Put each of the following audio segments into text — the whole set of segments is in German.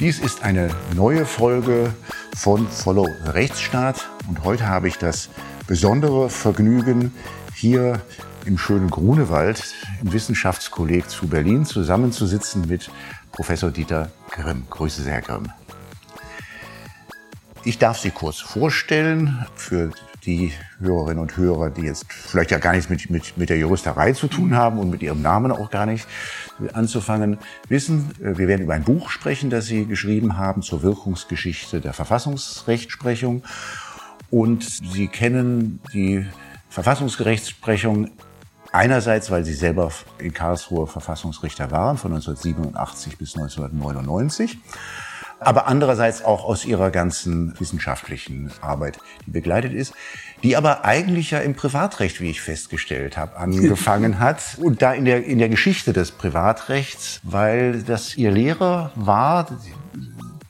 Dies ist eine neue Folge von Follow Rechtsstaat und heute habe ich das besondere Vergnügen, hier im schönen Grunewald im Wissenschaftskolleg zu Berlin zusammenzusitzen mit Professor Dieter Grimm. Grüße sehr, Grimm. Ich darf Sie kurz vorstellen für die Hörerinnen und Hörer, die jetzt vielleicht ja gar nichts mit, mit, mit der Juristerei zu tun haben und mit ihrem Namen auch gar nicht anzufangen, wissen, äh, wir werden über ein Buch sprechen, das Sie geschrieben haben zur Wirkungsgeschichte der Verfassungsrechtsprechung. Und Sie kennen die Verfassungsrechtsprechung einerseits, weil Sie selber in Karlsruhe Verfassungsrichter waren, von 1987 bis 1999 aber andererseits auch aus ihrer ganzen wissenschaftlichen Arbeit, die begleitet ist, die aber eigentlich ja im Privatrecht, wie ich festgestellt habe, angefangen hat. Und da in der, in der Geschichte des Privatrechts, weil das ihr Lehrer war,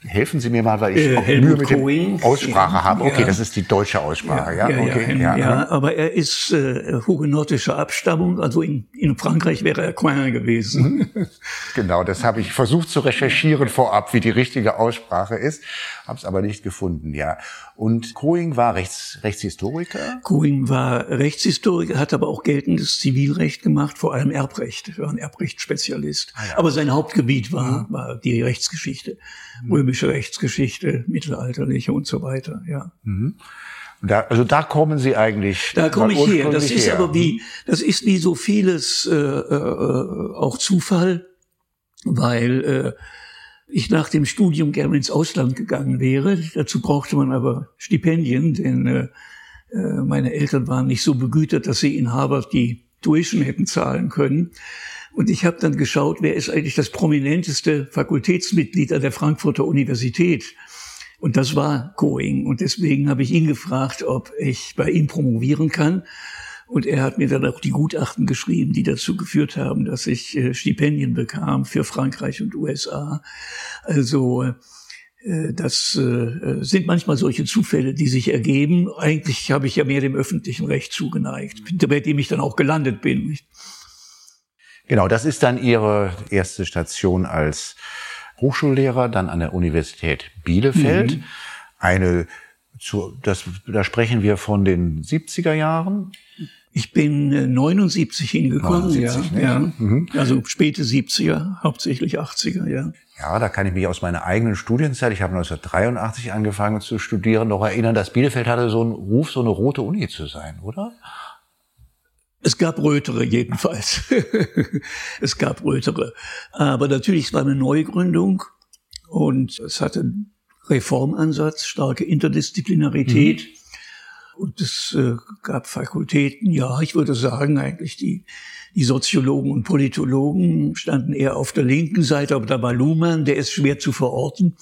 helfen Sie mir mal, weil ich äh, auch Mühe mit der Aussprache ja, habe. Okay, ja. das ist die deutsche Aussprache, ja? Ja, okay, ja, ja, aber er ist äh, hugenottischer Abstammung, also in, in Frankreich wäre er Coin gewesen. Mhm. genau, das habe ich versucht zu recherchieren vorab, wie die richtige Aussprache ist, habe es aber nicht gefunden, ja. Und Coing war Rechts, Rechtshistoriker? Coing war Rechtshistoriker, hat aber auch geltendes Zivilrecht gemacht, vor allem Erbrecht, er war ein Erbrechtsspezialist. Ah, ja. Aber sein Hauptgebiet war, mhm. war die Rechtsgeschichte. Mhm. Römische römische Rechtsgeschichte, mittelalterliche und so weiter, ja. Mhm. Da, also da kommen Sie eigentlich. Da komme ich her. Das ist her. aber wie, das ist wie so vieles äh, äh, auch Zufall, weil äh, ich nach dem Studium gerne ins Ausland gegangen wäre. Dazu brauchte man aber Stipendien, denn äh, äh meine Eltern waren nicht so begütert, dass sie in Harvard die Tuition hätten zahlen können. Und ich habe dann geschaut, wer ist eigentlich das prominenteste Fakultätsmitglied an der Frankfurter Universität. Und das war Going. Und deswegen habe ich ihn gefragt, ob ich bei ihm promovieren kann. Und er hat mir dann auch die Gutachten geschrieben, die dazu geführt haben, dass ich äh, Stipendien bekam für Frankreich und USA. Also äh, das äh, sind manchmal solche Zufälle, die sich ergeben. Eigentlich habe ich ja mehr dem öffentlichen Recht zugeneigt, bei dem ich dann auch gelandet bin. Genau, das ist dann Ihre erste Station als Hochschullehrer, dann an der Universität Bielefeld. Mhm. Eine, zu, das, da sprechen wir von den 70er Jahren. Ich bin 79 äh, hingekommen, 79, ja, ja. Mhm. also späte 70er, hauptsächlich 80er, ja. Ja, da kann ich mich aus meiner eigenen Studienzeit, ich habe 1983 angefangen zu studieren, noch erinnern, dass Bielefeld hatte so einen Ruf, so eine rote Uni zu sein, oder? Es gab rötere jedenfalls. es gab rötere. Aber natürlich, es war eine Neugründung und es hatte Reformansatz, starke Interdisziplinarität. Mhm. Und es äh, gab Fakultäten, ja, ich würde sagen, eigentlich die, die Soziologen und Politologen standen eher auf der linken Seite, aber da war Luhmann, der ist schwer zu verorten.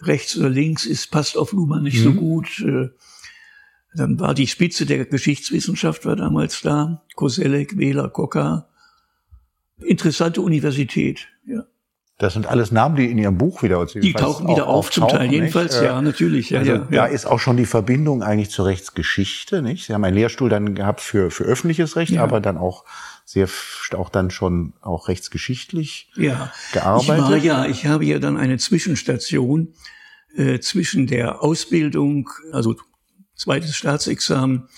Rechts oder links ist, passt auf Luhmann nicht mhm. so gut. Äh, dann war die Spitze der Geschichtswissenschaft war damals da. Koselleck, Wähler, Koka. Interessante Universität, ja. Das sind alles Namen, die in Ihrem Buch wieder Die tauchen wieder auf, zum Teil jedenfalls, ja, natürlich. Ja, also ja, da ja. ist auch schon die Verbindung eigentlich zur Rechtsgeschichte, nicht? Sie haben einen Lehrstuhl dann gehabt für, für öffentliches Recht, ja. aber dann auch sehr, auch dann schon auch rechtsgeschichtlich ja. gearbeitet. Ich war, ja, ich habe ja dann eine Zwischenstation äh, zwischen der Ausbildung, also zweites Staatsexamen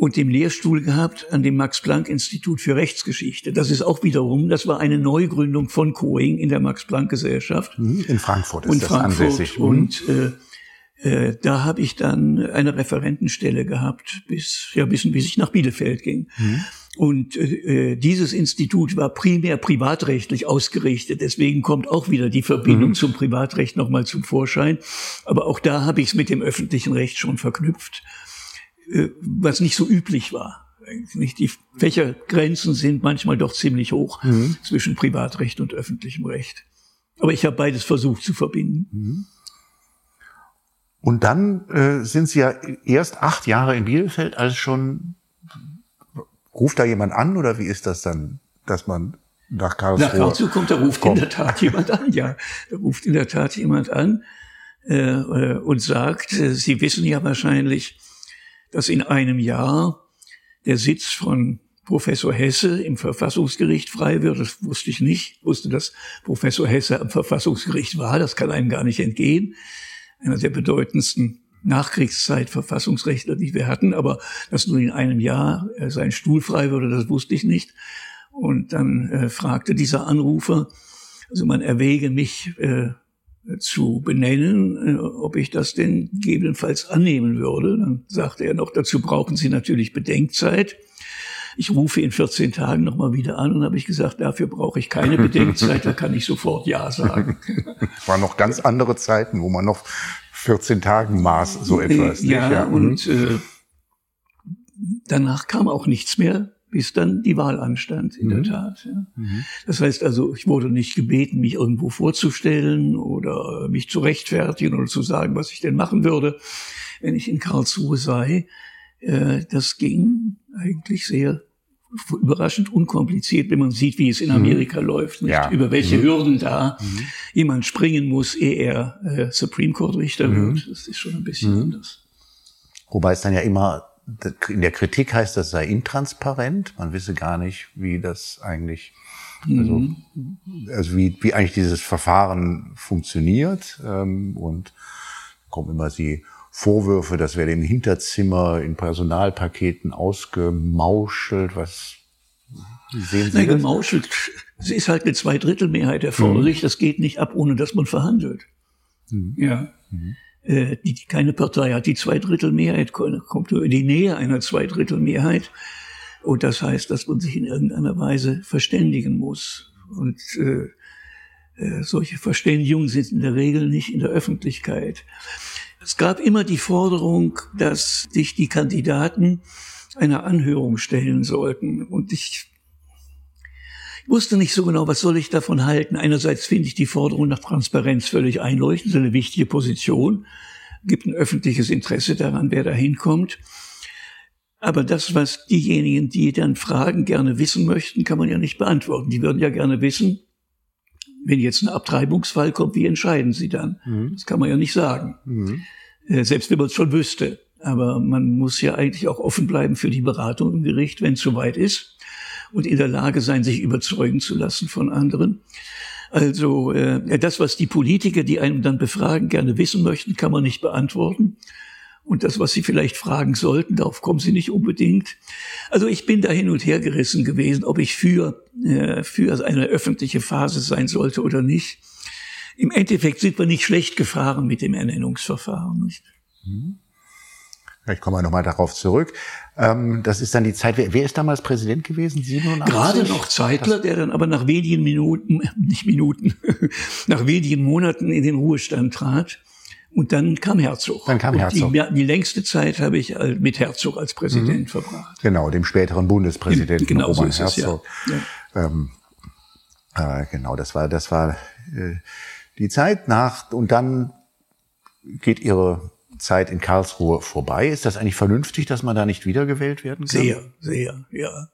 und dem Lehrstuhl gehabt an dem Max-Planck-Institut für Rechtsgeschichte. Das ist auch wiederum, das war eine Neugründung von Coing in der Max-Planck-Gesellschaft. Mhm, in Frankfurt ist und das Frankfurt ansässig. Mhm. Und äh, äh, da habe ich dann eine Referentenstelle gehabt, bis, ja, bis, bis ich nach Bielefeld ging. Mhm. Und äh, dieses Institut war primär privatrechtlich ausgerichtet. Deswegen kommt auch wieder die Verbindung mhm. zum Privatrecht nochmal zum Vorschein. Aber auch da habe ich es mit dem öffentlichen Recht schon verknüpft, äh, was nicht so üblich war. Nicht die Fächergrenzen sind manchmal doch ziemlich hoch mhm. zwischen Privatrecht und öffentlichem Recht. Aber ich habe beides versucht zu verbinden. Mhm. Und dann äh, sind Sie ja erst acht Jahre in Bielefeld als schon Ruft da jemand an oder wie ist das dann, dass man nach Karlsruhe Nach Karlsruhe kommt, da ruft kommt. in der Tat jemand an, ja. Da ruft in der Tat jemand an äh, äh, und sagt, äh, Sie wissen ja wahrscheinlich, dass in einem Jahr der Sitz von Professor Hesse im Verfassungsgericht frei wird. Das wusste ich nicht. Ich wusste, dass Professor Hesse am Verfassungsgericht war. Das kann einem gar nicht entgehen. Einer der bedeutendsten Nachkriegszeit-Verfassungsrechtler, die wir hatten. Aber dass nur in einem Jahr sein Stuhl frei würde, das wusste ich nicht. Und dann äh, fragte dieser Anrufer, also man erwäge mich äh, zu benennen, äh, ob ich das denn gegebenenfalls annehmen würde. Dann sagte er noch, dazu brauchen Sie natürlich Bedenkzeit. Ich rufe in 14 Tagen nochmal wieder an und habe ich gesagt, dafür brauche ich keine Bedenkzeit, da kann ich sofort Ja sagen. War noch ganz andere Zeiten, wo man noch 14 Tagen maß, so etwas. Ja, ja. und mhm. äh, danach kam auch nichts mehr bis dann die Wahl anstand, in mhm. der Tat. Ja. Mhm. Das heißt also, ich wurde nicht gebeten, mich irgendwo vorzustellen oder mich zu rechtfertigen oder zu sagen, was ich denn machen würde, wenn ich in Karlsruhe sei. Äh, das ging eigentlich sehr überraschend unkompliziert, wenn man sieht, wie es in mhm. Amerika mhm. läuft, nicht? Ja. über welche mhm. Hürden da mhm. jemand springen muss, ehe er äh, Supreme Court Richter mhm. wird. Das ist schon ein bisschen mhm. anders. Wobei es dann ja immer in der Kritik heißt, das sei intransparent. Man wisse gar nicht, wie das eigentlich, also, mhm. also wie, wie eigentlich dieses Verfahren funktioniert. Ähm, und kommen immer die Vorwürfe, das werde im Hinterzimmer in Personalpaketen ausgemauschelt. Was sehen Sie? Nein, gemauschelt. Es ist halt eine Zweidrittelmehrheit erforderlich. Mhm. Das geht nicht ab, ohne dass man verhandelt. Mhm. Ja. Mhm äh, die, keine Partei hat die Zweidrittelmehrheit, kommt nur in die Nähe einer Zweidrittelmehrheit. Und das heißt, dass man sich in irgendeiner Weise verständigen muss. Und äh, äh, solche Verständigungen sind in der Regel nicht in der Öffentlichkeit. Es gab immer die Forderung, dass sich die Kandidaten einer Anhörung stellen sollten. Und ich wusste nicht so genau, was soll ich davon halten. Einerseits finde ich die Forderung nach Transparenz völlig einleuchtend, eine wichtige Position, gibt ein öffentliches Interesse daran, wer da hinkommt. Aber das, was diejenigen, die dann Fragen gerne wissen möchten, kann man ja nicht beantworten. Die würden ja gerne wissen, wenn jetzt ein Abtreibungsfall kommt, wie entscheiden sie dann? Mhm. Das kann man ja nicht sagen. Mhm. Äh, selbst wenn man es schon wüsste. Aber man muss ja eigentlich auch offen bleiben für die Beratung im Gericht, wenn es soweit ist und in der Lage sein, sich überzeugen zu lassen von anderen. Also äh, das, was die Politiker, die einem dann befragen, gerne wissen möchten, kann man nicht beantworten. Und das, was sie vielleicht fragen sollten, darauf kommen sie nicht unbedingt. Also ich bin da hin und her gerissen gewesen, ob ich für, äh, für eine öffentliche Phase sein sollte oder nicht. Im Endeffekt sind wir nicht schlecht gefahren mit dem Ernennungsverfahren. Nicht? Mhm. Kommen wir nochmal darauf zurück. Ähm, das ist dann die Zeit. Wer, wer ist damals Präsident gewesen? 87? Gerade noch Zeitler, der dann aber nach wenigen Minuten, nicht Minuten, nach wenigen Monaten in den Ruhestand trat. Und dann kam Herzog. Dann kam Herzog. Die, die, längste Zeit habe ich mit Herzog als Präsident mhm. verbracht. Genau, dem späteren Bundespräsidenten genau, Roman so Herzog. Es, ja. Ja. Ähm, äh, genau, das war das war äh, die Zeit nach und dann geht ihre Zeit in Karlsruhe vorbei. Ist das eigentlich vernünftig, dass man da nicht wiedergewählt werden kann? Sehr, sehr, ja.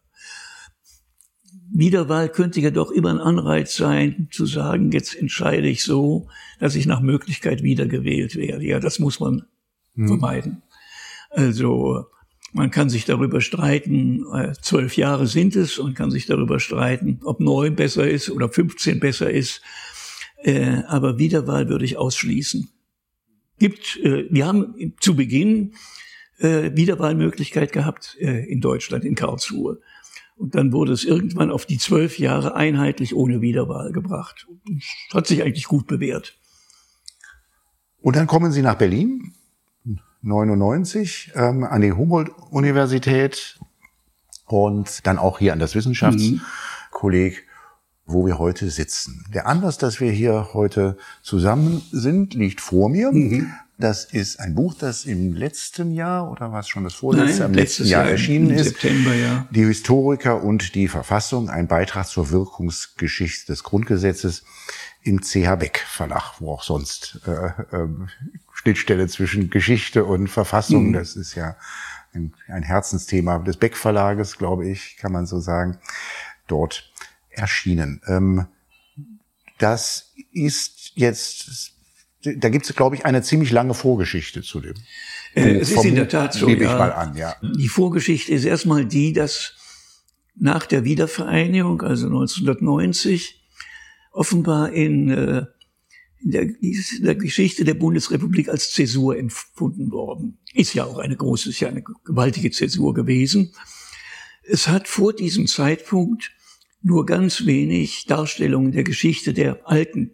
Wiederwahl könnte ja doch immer ein Anreiz sein, zu sagen, jetzt entscheide ich so, dass ich nach Möglichkeit wiedergewählt werde. Ja, das muss man hm. vermeiden. Also man kann sich darüber streiten, äh, zwölf Jahre sind es, und kann sich darüber streiten, ob neun besser ist oder 15 besser ist. Äh, aber Wiederwahl würde ich ausschließen gibt, äh, wir haben zu Beginn äh, Wiederwahlmöglichkeit gehabt äh, in Deutschland, in Karlsruhe. Und dann wurde es irgendwann auf die zwölf Jahre einheitlich ohne Wiederwahl gebracht. Das hat sich eigentlich gut bewährt. Und dann kommen Sie nach Berlin, 99, ähm, an die Humboldt-Universität und dann auch hier an das Wissenschaftskolleg. Mhm wo wir heute sitzen. Der Anlass, dass wir hier heute zusammen sind, liegt vor mir. Mhm. Das ist ein Buch, das im letzten Jahr oder was schon das vorletzte, Nein, im letzten Jahr, Jahr erschienen ist. September, ja. Die Historiker und die Verfassung, ein Beitrag zur Wirkungsgeschichte des Grundgesetzes im CH Beck Verlag, wo auch sonst äh, äh, Schnittstelle zwischen Geschichte und Verfassung, mhm. das ist ja ein, ein Herzensthema des Beck Verlages, glaube ich, kann man so sagen, dort erschienen. Ähm, das ist jetzt, da gibt es, glaube ich, eine ziemlich lange Vorgeschichte zu dem. Äh, es ist in der Tat so. Nehme ich mal an, ja. Die Vorgeschichte ist erstmal die, dass nach der Wiedervereinigung, also 1990, offenbar in, äh, in, der, in der Geschichte der Bundesrepublik als Zäsur empfunden worden. Ist ja auch eine große, ist ja eine gewaltige Zäsur gewesen. Es hat vor diesem Zeitpunkt nur ganz wenig Darstellungen der Geschichte der alten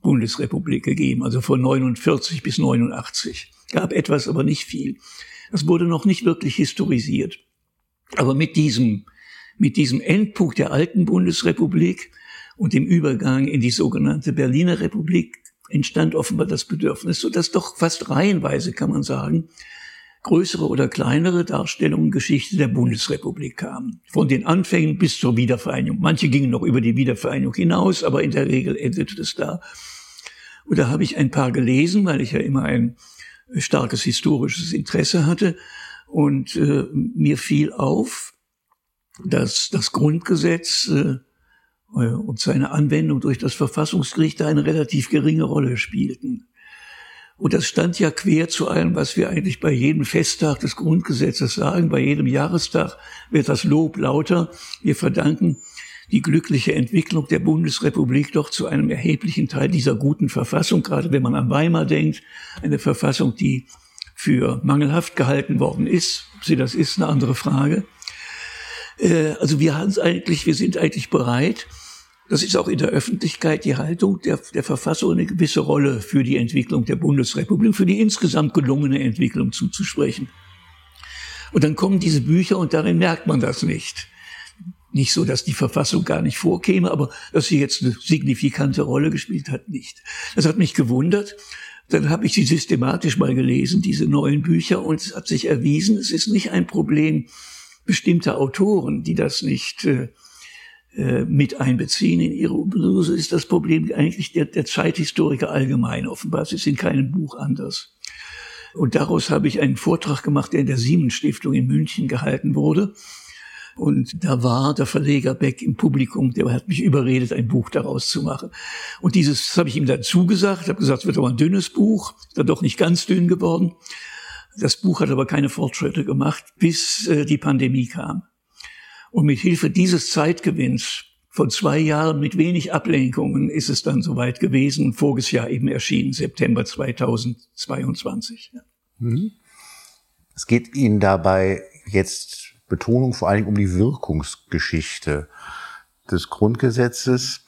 Bundesrepublik gegeben, also von 49 bis 89. Gab etwas, aber nicht viel. Das wurde noch nicht wirklich historisiert. Aber mit diesem, mit diesem Endpunkt der alten Bundesrepublik und dem Übergang in die sogenannte Berliner Republik entstand offenbar das Bedürfnis, so dass doch fast reihenweise, kann man sagen, größere oder kleinere Darstellungen Geschichte der Bundesrepublik kamen. Von den Anfängen bis zur Wiedervereinigung. Manche gingen noch über die Wiedervereinigung hinaus, aber in der Regel endete es da. Und da habe ich ein paar gelesen, weil ich ja immer ein starkes historisches Interesse hatte. Und äh, mir fiel auf, dass das Grundgesetz äh, äh, und seine Anwendung durch das Verfassungsgericht eine relativ geringe Rolle spielten. Und das stand ja quer zu allem, was wir eigentlich bei jedem Festtag des Grundgesetzes sagen. Bei jedem Jahrestag wird das Lob lauter. Wir verdanken die glückliche Entwicklung der Bundesrepublik doch zu einem erheblichen Teil dieser guten Verfassung, gerade wenn man an Weimar denkt, eine Verfassung, die für mangelhaft gehalten worden ist. Ob sie das ist, eine andere Frage. Äh, also wir haben es eigentlich, wir sind eigentlich bereit, das ist auch in der Öffentlichkeit die Haltung der, der Verfassung eine gewisse Rolle für die Entwicklung der Bundesrepublik, für die insgesamt gelungene Entwicklung zuzusprechen. Und dann kommen diese Bücher und darin merkt man das nicht. Nicht so, dass die Verfassung gar nicht vorkäme, aber dass sie jetzt eine signifikante Rolle gespielt hat, nicht. Das hat mich gewundert. Dann habe ich sie systematisch mal gelesen, diese neuen Bücher, und es hat sich erwiesen, es ist nicht ein Problem bestimmter Autoren, die das nicht äh, mit einbeziehen in ihre Analyse, ist das Problem eigentlich der, der Zeithistoriker allgemein. Offenbar es ist in keinem Buch anders. Und daraus habe ich einen Vortrag gemacht, der in der Siemens Stiftung in München gehalten wurde. Und da war der Verleger Beck im Publikum, der hat mich überredet, ein Buch daraus zu machen. Und dieses habe ich ihm dann zugesagt, habe gesagt, es wird aber ein dünnes Buch, dann doch nicht ganz dünn geworden. Das Buch hat aber keine Fortschritte gemacht, bis äh, die Pandemie kam. Und mit Hilfe dieses Zeitgewinns von zwei Jahren mit wenig Ablenkungen ist es dann soweit gewesen voriges Jahr eben erschienen, September 2022. Mhm. Es geht Ihnen dabei jetzt Betonung vor allen Dingen um die Wirkungsgeschichte des Grundgesetzes.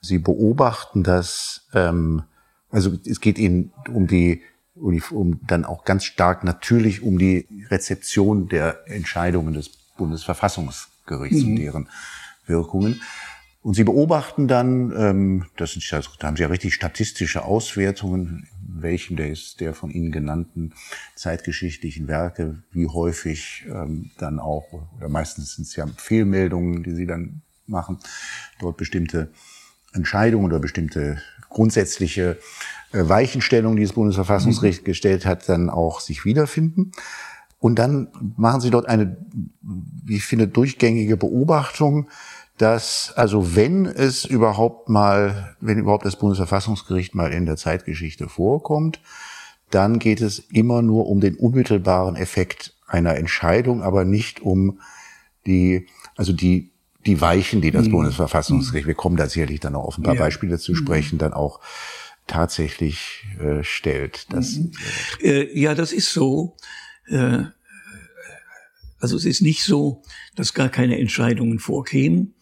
Sie beobachten das, ähm, also es geht Ihnen um die, um, die, um dann auch ganz stark natürlich um die Rezeption der Entscheidungen des Bundesverfassungs Gerichts mhm. und deren Wirkungen. Und sie beobachten dann, ähm, das sind, also, da haben sie ja richtig statistische Auswertungen, welchen der ist der von Ihnen genannten zeitgeschichtlichen Werke, wie häufig ähm, dann auch, oder meistens sind es ja Fehlmeldungen, die Sie dann machen, dort bestimmte Entscheidungen oder bestimmte grundsätzliche äh, Weichenstellungen, die das Bundesverfassungsgericht mhm. gestellt hat, dann auch sich wiederfinden. Und dann machen sie dort eine, wie ich finde, durchgängige Beobachtung, dass also wenn es überhaupt mal, wenn überhaupt das Bundesverfassungsgericht mal in der Zeitgeschichte vorkommt, dann geht es immer nur um den unmittelbaren Effekt einer Entscheidung, aber nicht um die, also die, die Weichen, die das mhm. Bundesverfassungsgericht, wir kommen da sicherlich dann auch auf ein paar ja. Beispiele zu mhm. sprechen, mhm. dann auch tatsächlich äh, stellt. Das, mhm. äh, ja, das ist so. Äh, also es ist nicht so, dass gar keine Entscheidungen vorkämen,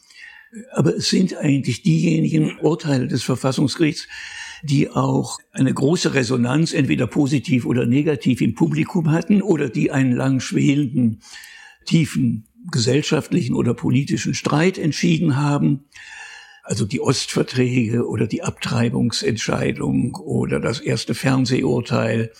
aber es sind eigentlich diejenigen Urteile des Verfassungsgerichts, die auch eine große Resonanz, entweder positiv oder negativ im Publikum hatten oder die einen lang schwelenden, tiefen gesellschaftlichen oder politischen Streit entschieden haben. Also die Ostverträge oder die Abtreibungsentscheidung oder das erste Fernsehurteil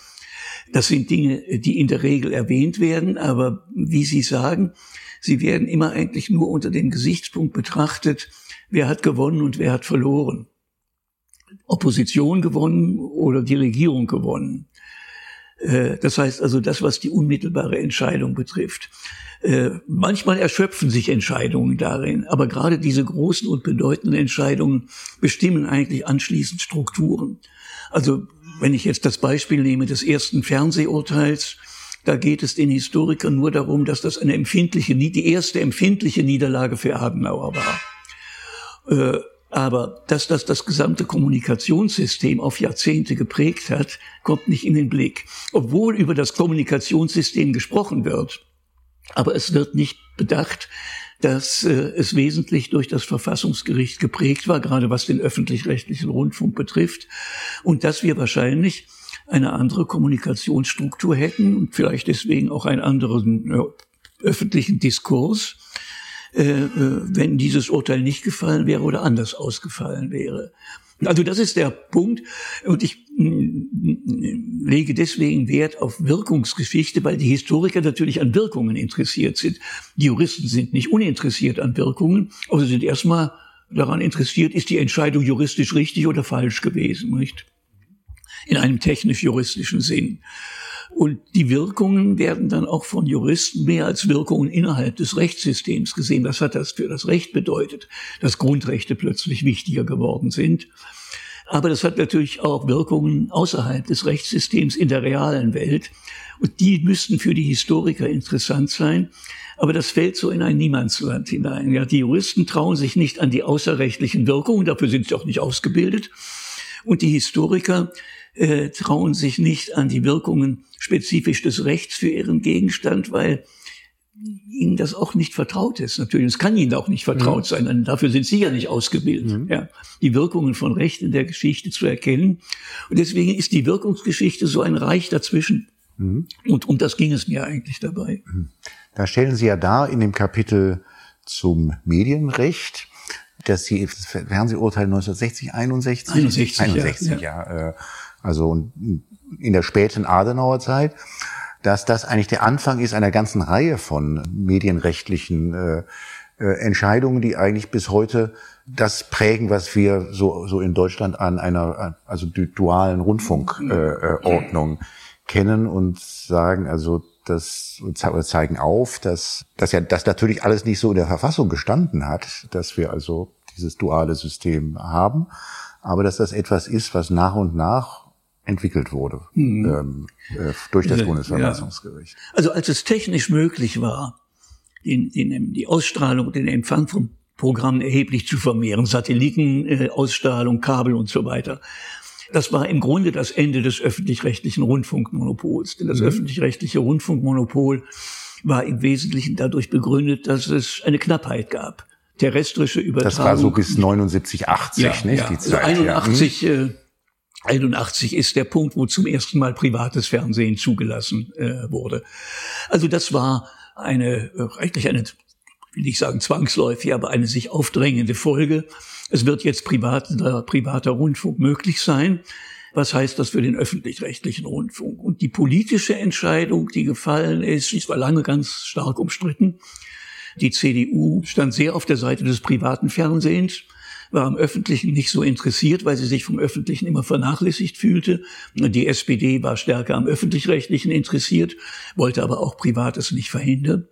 das sind Dinge, die in der Regel erwähnt werden, aber wie Sie sagen, sie werden immer eigentlich nur unter dem Gesichtspunkt betrachtet, wer hat gewonnen und wer hat verloren. Opposition gewonnen oder die Regierung gewonnen. Äh, das heißt also das, was die unmittelbare Entscheidung betrifft. Äh, manchmal erschöpfen sich Entscheidungen darin, aber gerade diese großen und bedeutenden Entscheidungen bestimmen eigentlich anschließend Strukturen. Also wenn ich jetzt das Beispiel nehme des ersten Fernsehurteils, Da geht es den Historikern nur darum, dass das eine empfindliche, die erste empfindliche Niederlage für Adenauer war. Äh, aber dass das das gesamte Kommunikationssystem auf Jahrzehnte geprägt hat, kommt nicht in den Blick. Obwohl über das Kommunikationssystem gesprochen wird. Aber es wird nicht bedacht, dass äh, es wesentlich durch das Verfassungsgericht geprägt war, gerade was den öffentlich-rechtlichen Rundfunk betrifft, und dass wir wahrscheinlich eine andere Kommunikationsstruktur hätten und vielleicht deswegen auch einen anderen äh, öffentlichen Diskurs, äh, äh, wenn dieses Urteil nicht gefallen wäre oder anders ausgefallen wäre. Also das ist der Punkt. Und ich mm, lege deswegen Wert auf Wirkungsgeschichte, weil die Historiker natürlich an Wirkungen interessiert sind. Die Juristen sind nicht uninteressiert an Wirkungen, aber sie sind erstmal daran interessiert, ist die Entscheidung juristisch richtig oder falsch gewesen, nicht? In einem technisch-juristischen Sinn. Und die Wirkungen werden dann auch von Juristen mehr als Wirkungen innerhalb des Rechtssystems gesehen. Was hat das für das Recht bedeutet, dass Grundrechte plötzlich wichtiger geworden sind? Aber das hat natürlich auch Wirkungen außerhalb des Rechtssystems in der realen Welt. Und die müssten für die Historiker interessant sein. Aber das fällt so in ein Niemandsland hinein. Ja, die Juristen trauen sich nicht an die außerrechtlichen Wirkungen, dafür sind sie auch nicht ausgebildet. Und die Historiker äh, trauen sich nicht an die Wirkungen spezifisch des Rechts für ihren Gegenstand, weil ihnen das auch nicht vertraut ist. Natürlich, es kann ihnen auch nicht vertraut mhm. sein, denn dafür sind sie ja nicht ausgebildet, mhm. ja, die Wirkungen von Recht in der Geschichte zu erkennen. Und deswegen ist die Wirkungsgeschichte so ein Reich dazwischen. Mhm. Und um das ging es mir eigentlich dabei. Mhm. Da stellen Sie ja dar in dem Kapitel zum Medienrecht, dass Sie das Fernsehurteil 1960, 61, 61, 61 ja, ja. ja äh, also in der späten Adenauer Zeit, dass das eigentlich der Anfang ist einer ganzen Reihe von medienrechtlichen äh, äh, Entscheidungen, die eigentlich bis heute das prägen, was wir so, so in Deutschland an einer also dualen Rundfunkordnung äh, kennen und sagen, also das zeigen auf, dass, dass ja das natürlich alles nicht so in der Verfassung gestanden hat, dass wir also dieses duale System haben, aber dass das etwas ist, was nach und nach entwickelt wurde mhm. ähm, äh, durch das Bundesverfassungsgericht. Ja. Also als es technisch möglich war, den, den, die Ausstrahlung, den Empfang von Programmen erheblich zu vermehren, Satellitenausstrahlung, äh, Kabel und so weiter. Das war im Grunde das Ende des öffentlich-rechtlichen Rundfunkmonopols. Denn das mhm. öffentlich-rechtliche Rundfunkmonopol war im Wesentlichen dadurch begründet, dass es eine Knappheit gab. Terrestrische Übertragung. Das war so bis 79, 80, ja, nicht? Ja. Die Zeit, also 81 ja. Hm. 81 ist der Punkt, wo zum ersten Mal privates Fernsehen zugelassen äh, wurde. Also das war eine, äh, eigentlich eine, will ich sagen zwangsläufig, aber eine sich aufdrängende Folge. Es wird jetzt privater, privater Rundfunk möglich sein. Was heißt das für den öffentlich-rechtlichen Rundfunk? Und die politische Entscheidung, die gefallen ist, die war lange ganz stark umstritten. Die CDU stand sehr auf der Seite des privaten Fernsehens war am Öffentlichen nicht so interessiert, weil sie sich vom Öffentlichen immer vernachlässigt fühlte. Die SPD war stärker am Öffentlich-Rechtlichen interessiert, wollte aber auch Privates nicht verhindern.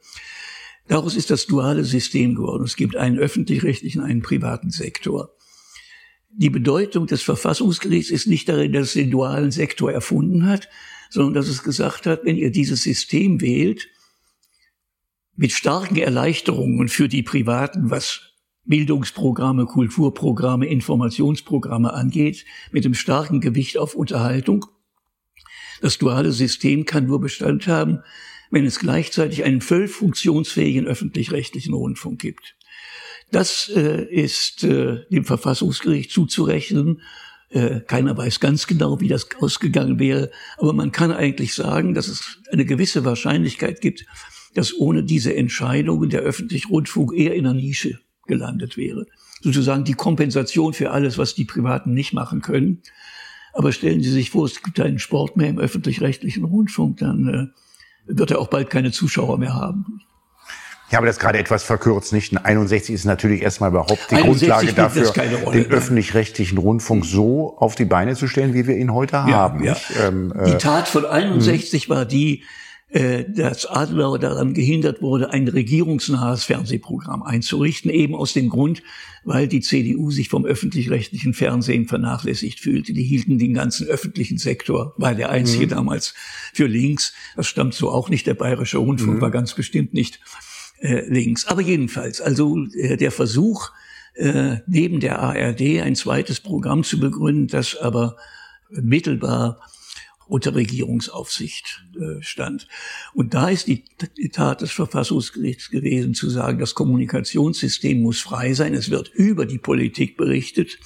Daraus ist das duale System geworden. Es gibt einen öffentlich-rechtlichen, einen privaten Sektor. Die Bedeutung des Verfassungsgerichts ist nicht darin, dass es den dualen Sektor erfunden hat, sondern dass es gesagt hat, wenn ihr dieses System wählt, mit starken Erleichterungen für die Privaten, was Bildungsprogramme, Kulturprogramme, Informationsprogramme angeht, mit dem starken Gewicht auf Unterhaltung. Das duale System kann nur Bestand haben, wenn es gleichzeitig einen völlig funktionsfähigen öffentlich-rechtlichen Rundfunk gibt. Das äh, ist äh, dem Verfassungsgericht zuzurechnen. Äh, keiner weiß ganz genau, wie das ausgegangen wäre, aber man kann eigentlich sagen, dass es eine gewisse Wahrscheinlichkeit gibt, dass ohne diese Entscheidungen der öffentliche Rundfunk eher in einer Nische gelandet wäre. Sozusagen die Kompensation für alles, was die Privaten nicht machen können. Aber stellen Sie sich vor, es gibt einen Sport mehr im öffentlich-rechtlichen Rundfunk, dann äh, wird er auch bald keine Zuschauer mehr haben. Ich habe das gerade etwas verkürzt, nicht? 61 ist natürlich erstmal überhaupt die Grundlage dafür, den öffentlich-rechtlichen Rundfunk so auf die Beine zu stellen, wie wir ihn heute ja, haben. Ja. Ähm, äh, die Tat von 61 war die, dass Adenauer daran gehindert wurde, ein regierungsnahes Fernsehprogramm einzurichten, eben aus dem Grund, weil die CDU sich vom öffentlich-rechtlichen Fernsehen vernachlässigt fühlte. Die hielten den ganzen öffentlichen Sektor, war der einzige mhm. damals für links. Das stammt so auch nicht. Der Bayerische Rundfunk mhm. war ganz bestimmt nicht äh, links. Aber jedenfalls, also äh, der Versuch, äh, neben der ARD ein zweites Programm zu begründen, das aber mittelbar unter Regierungsaufsicht äh, stand. Und da ist die, die Tat des Verfassungsgerichts gewesen, zu sagen, das Kommunikationssystem muss frei sein, es wird über die Politik berichtet,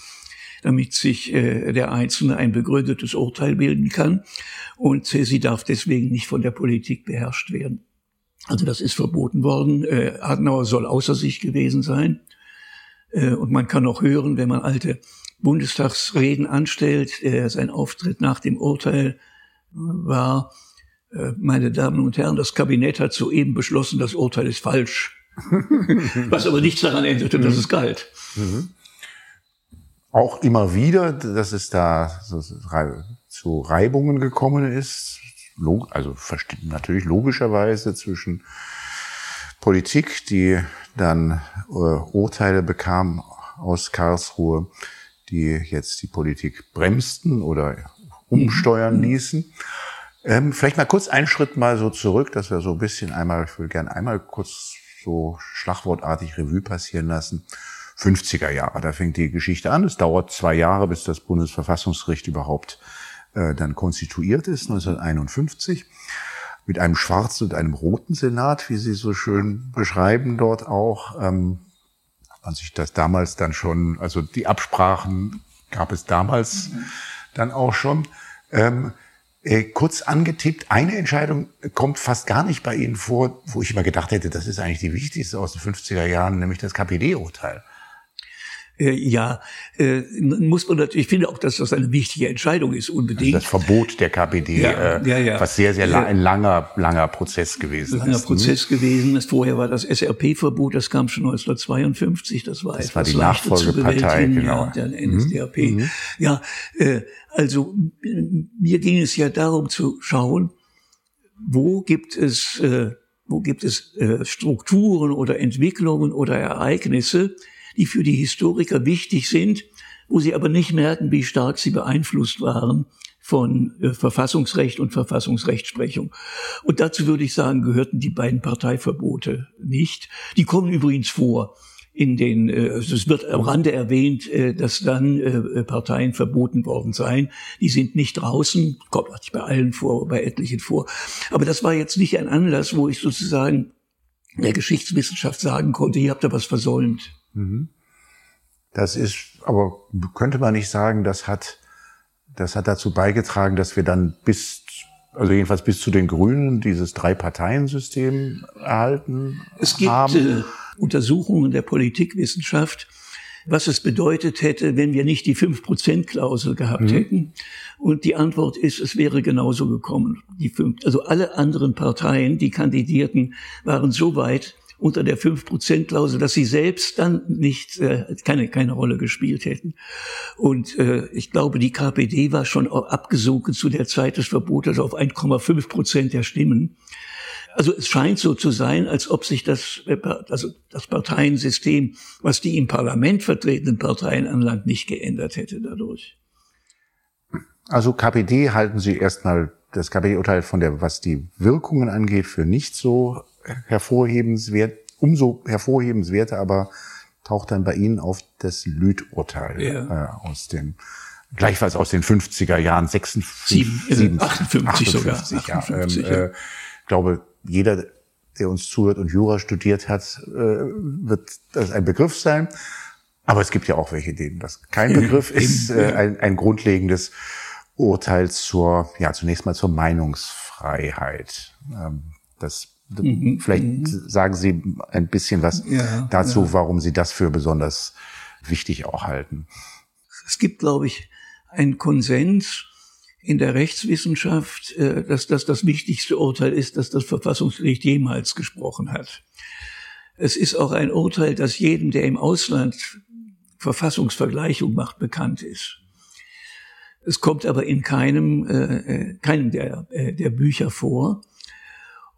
damit sich äh, der Einzelne ein begründetes Urteil bilden kann. Und äh, sie darf deswegen nicht von der Politik beherrscht werden. Also das ist verboten worden. Äh, Adenauer soll außer sich gewesen sein. Äh, und man kann auch hören, wenn man alte Bundestagsreden anstellt, äh, sein Auftritt nach dem Urteil war, äh, meine Damen und Herren, das Kabinett hat soeben beschlossen, das Urteil ist falsch. Was aber nichts daran änderte, dass es galt. Mhm. Auch immer wieder, dass es da zu Reibungen gekommen ist, also natürlich logischerweise zwischen Politik, die dann äh, Urteile bekam aus Karlsruhe, die jetzt die Politik bremsten oder umsteuern mhm. ließen. Ähm, vielleicht mal kurz einen Schritt mal so zurück, dass wir so ein bisschen einmal, ich will gerne einmal kurz so schlagwortartig Revue passieren lassen. 50er Jahre, da fängt die Geschichte an. Es dauert zwei Jahre, bis das Bundesverfassungsgericht überhaupt äh, dann konstituiert ist, 1951 mit einem schwarzen und einem roten Senat, wie Sie so schön beschreiben dort auch. Ähm, man sich das damals dann schon, also die Absprachen gab es damals mhm. dann auch schon. Ähm, äh, kurz angetippt, eine Entscheidung kommt fast gar nicht bei Ihnen vor, wo ich immer gedacht hätte, das ist eigentlich die wichtigste aus den 50er Jahren, nämlich das KPD-Urteil. Äh, ja, äh, muss man natürlich, ich finde auch, dass das eine wichtige Entscheidung ist, unbedingt. Also das Verbot der KPD, ja, äh, ja, ja. was sehr, sehr la ein langer, langer Prozess gewesen langer ist. Langer Prozess gewesen. Vorher war das SRP-Verbot, das kam schon 1952, das war das war die Nachfolgepartei, genau. Ja, der NSDAP. Mhm. mhm. Ja, äh, also mir ging es ja darum zu schauen, wo gibt es, äh, wo gibt es äh, Strukturen oder Entwicklungen oder Ereignisse, die für die Historiker wichtig sind, wo sie aber nicht merken, wie stark sie beeinflusst waren von äh, Verfassungsrecht und Verfassungsrechtsprechung. Und dazu würde ich sagen, gehörten die beiden Parteiverbote nicht. Die kommen übrigens vor in den, äh, also es wird am Rande erwähnt, äh, dass dann äh, Parteien verboten worden seien. Die sind nicht draußen, kommt nicht bei allen vor, bei etlichen vor. Aber das war jetzt nicht ein Anlass, wo ich sozusagen der Geschichtswissenschaft sagen konnte, ihr habt da was versäumt. Mhm. Das ist, aber könnte man nicht sagen, das hat, das hat dazu beigetragen, dass wir dann bis, also jedenfalls bis zu den Grünen dieses Drei-Parteien-System erhalten Es gibt haben. Äh, Untersuchungen der Politikwissenschaft, was es bedeutet hätte, wenn wir nicht die 5%-Klausel gehabt mhm. hätten. Und die Antwort ist, es wäre genauso gekommen. Die fünf, also alle anderen Parteien, die kandidierten, waren so weit, unter der 5%-Klausel, dass sie selbst dann nicht äh, keine, keine Rolle gespielt hätten. Und äh, ich glaube, die KPD war schon abgesunken zu der Zeit des Verbotes auf 1,5 Prozent der Stimmen. Also es scheint so zu sein, als ob sich das, äh, also das Parteiensystem, was die im Parlament vertretenen Parteien anlangt, nicht geändert hätte dadurch. Also KPD halten Sie erstmal das KPD-Urteil von der, was die Wirkungen angeht, für nicht so hervorhebenswert, umso hervorhebenswerter aber taucht dann bei Ihnen auf das Lüth-Urteil ja. äh, aus den gleichfalls aus den 50er Jahren, 56, 7, 58, 58 sogar. 58, ja. Ähm, äh, ich glaube, jeder, der uns zuhört und Jura studiert hat, äh, wird das ein Begriff sein. Aber es gibt ja auch welche, denen das kein Begriff ist. Äh, ein, ein grundlegendes Urteil zur, ja, zunächst mal zur Meinungsfreiheit. Ähm, das Mhm, Vielleicht mhm. sagen Sie ein bisschen was ja, dazu, ja. warum Sie das für besonders wichtig auch halten. Es gibt, glaube ich, einen Konsens in der Rechtswissenschaft, äh, dass das das wichtigste Urteil ist, das das Verfassungsgericht jemals gesprochen hat. Es ist auch ein Urteil, das jedem, der im Ausland Verfassungsvergleichung macht, bekannt ist. Es kommt aber in keinem, äh, äh keinem der, äh, der Bücher vor.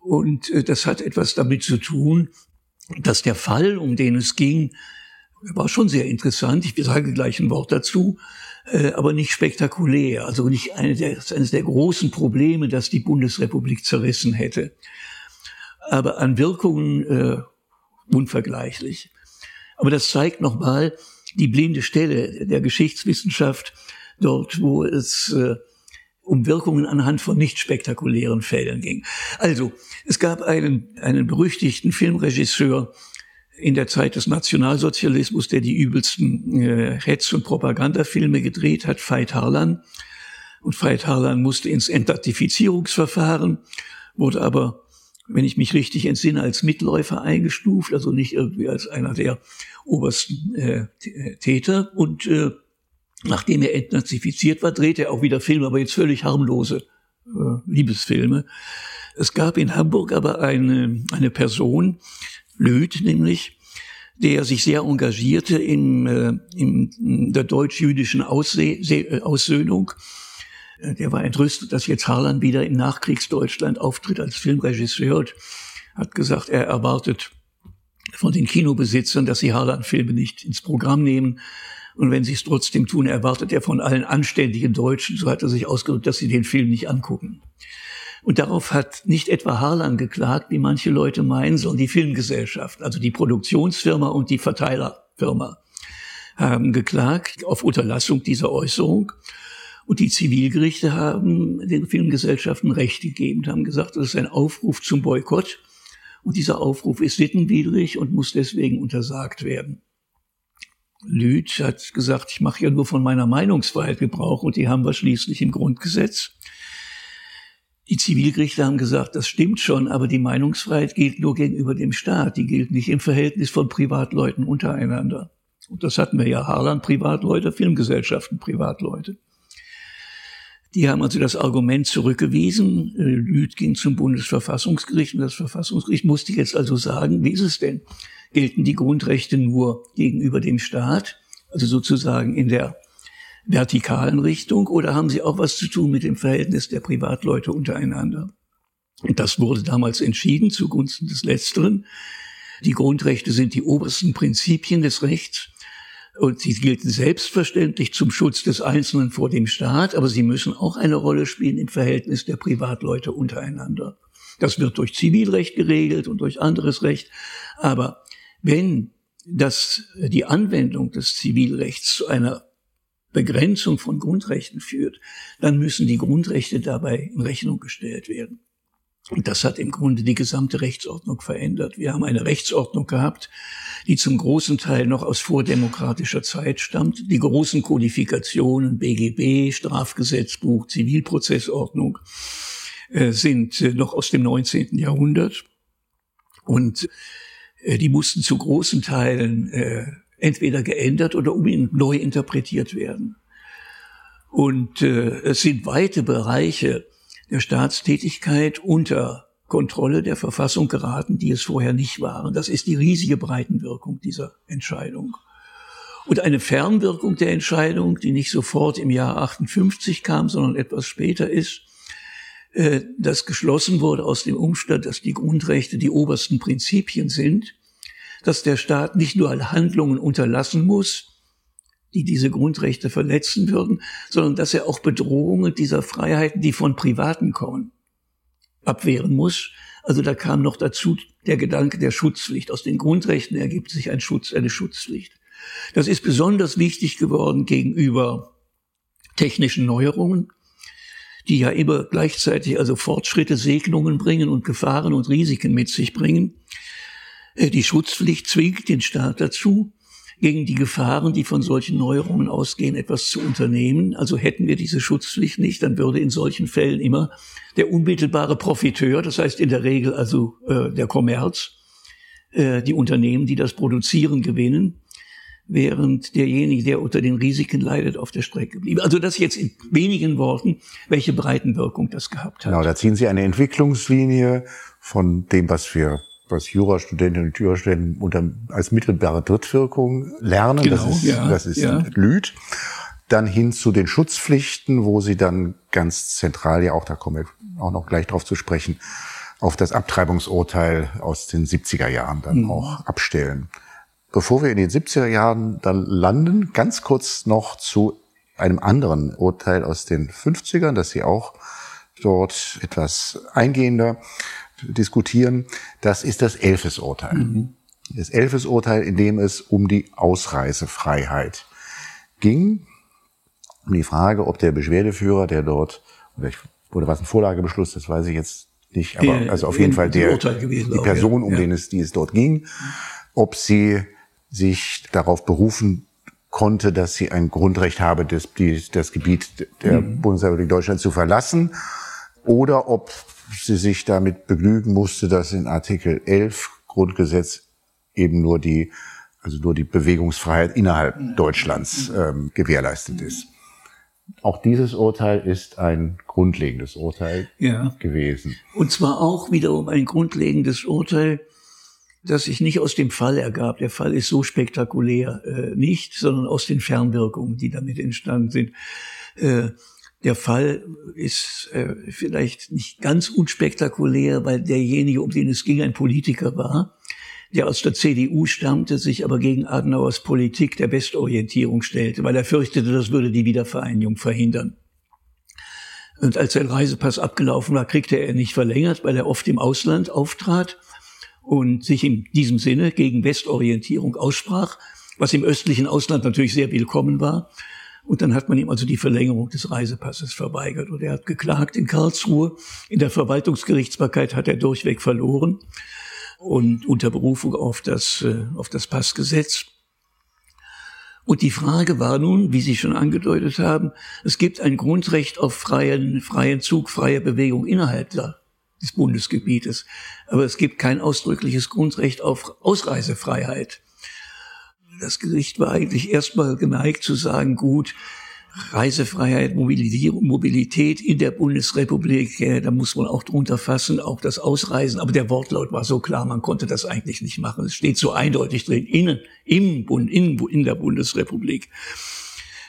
Und äh, das hat etwas damit zu tun, dass der Fall, um den es ging, war schon sehr interessant. Ich sage gleich ein Wort dazu, äh, aber nicht spektakulär. Also nicht eine der, eines der großen Probleme, dass die Bundesrepublik zerrissen hätte. Aber an Wirkungen äh, unvergleichlich. Aber das zeigt nochmal die blinde Stelle der Geschichtswissenschaft, dort wo es äh, um Wirkungen anhand von nicht spektakulären Fällen ging. Also, es gab einen, einen berüchtigten Filmregisseur, in der Zeit des Nationalsozialismus, der die übelsten äh, Hetz- und Propagandafilme gedreht hat, Veit Harlan. Und Veit Harlan musste ins Entdatifizierungsverfahren, wurde aber, wenn ich mich richtig entsinne, als Mitläufer eingestuft, also nicht irgendwie als einer der obersten äh, Täter. Und äh, nachdem er entnazifiziert war, drehte er auch wieder Filme, aber jetzt völlig harmlose äh, Liebesfilme. Es gab in Hamburg aber eine, eine Person, Löth nämlich, der sich sehr engagierte in, äh, in der deutsch-jüdischen äh, Aussöhnung. Äh, der war entrüstet, dass jetzt Harlan wieder in Nachkriegsdeutschland auftritt als Filmregisseur und hat gesagt, er erwartet von den Kinobesitzern, dass sie Harlan-Filme nicht ins Programm nehmen. Und wenn sie es trotzdem tun, erwartet er von allen anständigen Deutschen, so hat er sich ausgedrückt, dass sie den Film nicht angucken. Und darauf hat nicht etwa Harlan geklagt, wie manche Leute meinen, sondern die Filmgesellschaft, also die Produktionsfirma und die Verteilerfirma haben geklagt auf Unterlassung dieser Äußerung. Und die Zivilgerichte haben den Filmgesellschaften Recht gegeben, haben gesagt, das ist ein Aufruf zum Boykott. Und dieser Aufruf ist sittenwidrig und muss deswegen untersagt werden. Lüth hat gesagt, ich mache ja nur von meiner Meinungsfreiheit Gebrauch und die haben wir schließlich im Grundgesetz. Die Zivilgerichte haben gesagt, das stimmt schon, aber die Meinungsfreiheit gilt nur gegenüber dem Staat. Die gilt nicht im Verhältnis von Privatleuten untereinander. Und das hatten wir ja. Harlan Privatleute, Filmgesellschaften Privatleute. Die haben also das Argument zurückgewiesen. Lüth ging zum Bundesverfassungsgericht und das Verfassungsgericht musste jetzt also sagen, wie ist es denn? Gelten die Grundrechte nur gegenüber dem Staat? Also sozusagen in der vertikalen Richtung oder haben sie auch was zu tun mit dem Verhältnis der Privatleute untereinander? Und das wurde damals entschieden zugunsten des Letzteren. Die Grundrechte sind die obersten Prinzipien des Rechts und sie gelten selbstverständlich zum Schutz des Einzelnen vor dem Staat, aber sie müssen auch eine Rolle spielen im Verhältnis der Privatleute untereinander. Das wird durch Zivilrecht geregelt und durch anderes Recht. Aber wenn das, die Anwendung des Zivilrechts zu einer Begrenzung von Grundrechten führt, dann müssen die Grundrechte dabei in Rechnung gestellt werden. Und das hat im Grunde die gesamte Rechtsordnung verändert. Wir haben eine Rechtsordnung gehabt, die zum großen Teil noch aus vordemokratischer Zeit stammt. Die großen Kodifikationen BGB, Strafgesetzbuch, Zivilprozessordnung äh, sind äh, noch aus dem 19. Jahrhundert. Und die mussten zu großen Teilen entweder geändert oder unbedingt neu interpretiert werden. Und äh, es sind weite Bereiche der Staatstätigkeit unter Kontrolle der Verfassung geraten, die es vorher nicht waren. Das ist die riesige Breitenwirkung dieser Entscheidung. Und eine Fernwirkung der Entscheidung, die nicht sofort im Jahr 58 kam, sondern etwas später ist, äh, dass geschlossen wurde aus dem Umstand, dass die Grundrechte die obersten Prinzipien sind dass der Staat nicht nur Handlungen unterlassen muss, die diese Grundrechte verletzen würden, sondern dass er auch Bedrohungen dieser Freiheiten, die von Privaten kommen, abwehren muss. Also da kam noch dazu der Gedanke der Schutzpflicht. Aus den Grundrechten ergibt sich ein Schutz, eine Schutzpflicht. Das ist besonders wichtig geworden gegenüber technischen Neuerungen, die ja immer gleichzeitig also Fortschritte, Segnungen bringen und Gefahren und Risiken mit sich bringen. Äh, die Schutzpflicht zwingt den Staat dazu, gegen die Gefahren, die von solchen Neuerungen ausgehen, etwas zu unternehmen. Also hätten wir diese Schutzpflicht nicht, dann würde in solchen Fällen immer der unmittelbare Profiteur, das heißt in der Regel also äh, der Kommerz, äh, die Unternehmen, die das produzieren, gewinnen, während derjenige, der unter den Risiken leidet, auf der Strecke blieb. Also das jetzt in wenigen Worten, welche Breitenwirkung das gehabt hat. Genau, da ziehen Sie eine Entwicklungslinie von dem, was wir was Jurastudentinnen und Jurastudenten unter, als mittelbare Drittwirkung lernen. Genau, das ist, ja, das ist ja. Lüd. Dann hin zu den Schutzpflichten, wo sie dann ganz zentral, ja auch, da kommen wir auch noch gleich drauf zu sprechen, auf das Abtreibungsurteil aus den 70er Jahren dann mhm. auch abstellen. Bevor wir in den 70er Jahren dann landen, ganz kurz noch zu einem anderen Urteil aus den 50ern, das Sie auch dort etwas eingehender diskutieren. Das ist das Elfes-Urteil. Mhm. Das Elfes-Urteil, in dem es um die Ausreisefreiheit ging. Um die Frage, ob der Beschwerdeführer, der dort, oder, ich, oder was ein Vorlagebeschluss, das weiß ich jetzt nicht, aber also auf jeden Fall der, die Person, um ja. den es, die es dort ging, ob sie sich darauf berufen konnte, dass sie ein Grundrecht habe, das, die, das Gebiet der mhm. Bundesrepublik Deutschland zu verlassen, oder ob sie sich damit begnügen musste, dass in Artikel 11 Grundgesetz eben nur die, also nur die Bewegungsfreiheit innerhalb mhm. Deutschlands ähm, gewährleistet ist. Auch dieses Urteil ist ein grundlegendes Urteil ja. gewesen. Und zwar auch wiederum ein grundlegendes Urteil, das sich nicht aus dem Fall ergab. Der Fall ist so spektakulär äh, nicht, sondern aus den Fernwirkungen, die damit entstanden sind. Äh, der Fall ist äh, vielleicht nicht ganz unspektakulär, weil derjenige, um den es ging, ein Politiker war, der aus der CDU stammte, sich aber gegen Adenauers Politik der Westorientierung stellte, weil er fürchtete, das würde die Wiedervereinigung verhindern. Und als sein Reisepass abgelaufen war, kriegte er nicht verlängert, weil er oft im Ausland auftrat und sich in diesem Sinne gegen Westorientierung aussprach, was im östlichen Ausland natürlich sehr willkommen war. Und dann hat man ihm also die Verlängerung des Reisepasses verweigert. Und er hat geklagt in Karlsruhe. In der Verwaltungsgerichtsbarkeit hat er durchweg verloren. Und unter Berufung auf das, äh, auf das Passgesetz. Und die Frage war nun, wie Sie schon angedeutet haben, es gibt ein Grundrecht auf freien, freien Zug, freie Bewegung innerhalb des Bundesgebietes. Aber es gibt kein ausdrückliches Grundrecht auf Ausreisefreiheit das Gericht war eigentlich erstmal geneigt zu sagen, gut, Reisefreiheit, Mobilität in der Bundesrepublik, äh, da muss man auch drunter fassen, auch das Ausreisen. Aber der Wortlaut war so klar, man konnte das eigentlich nicht machen. Es steht so eindeutig drin, innen, im Bund, in, in der Bundesrepublik.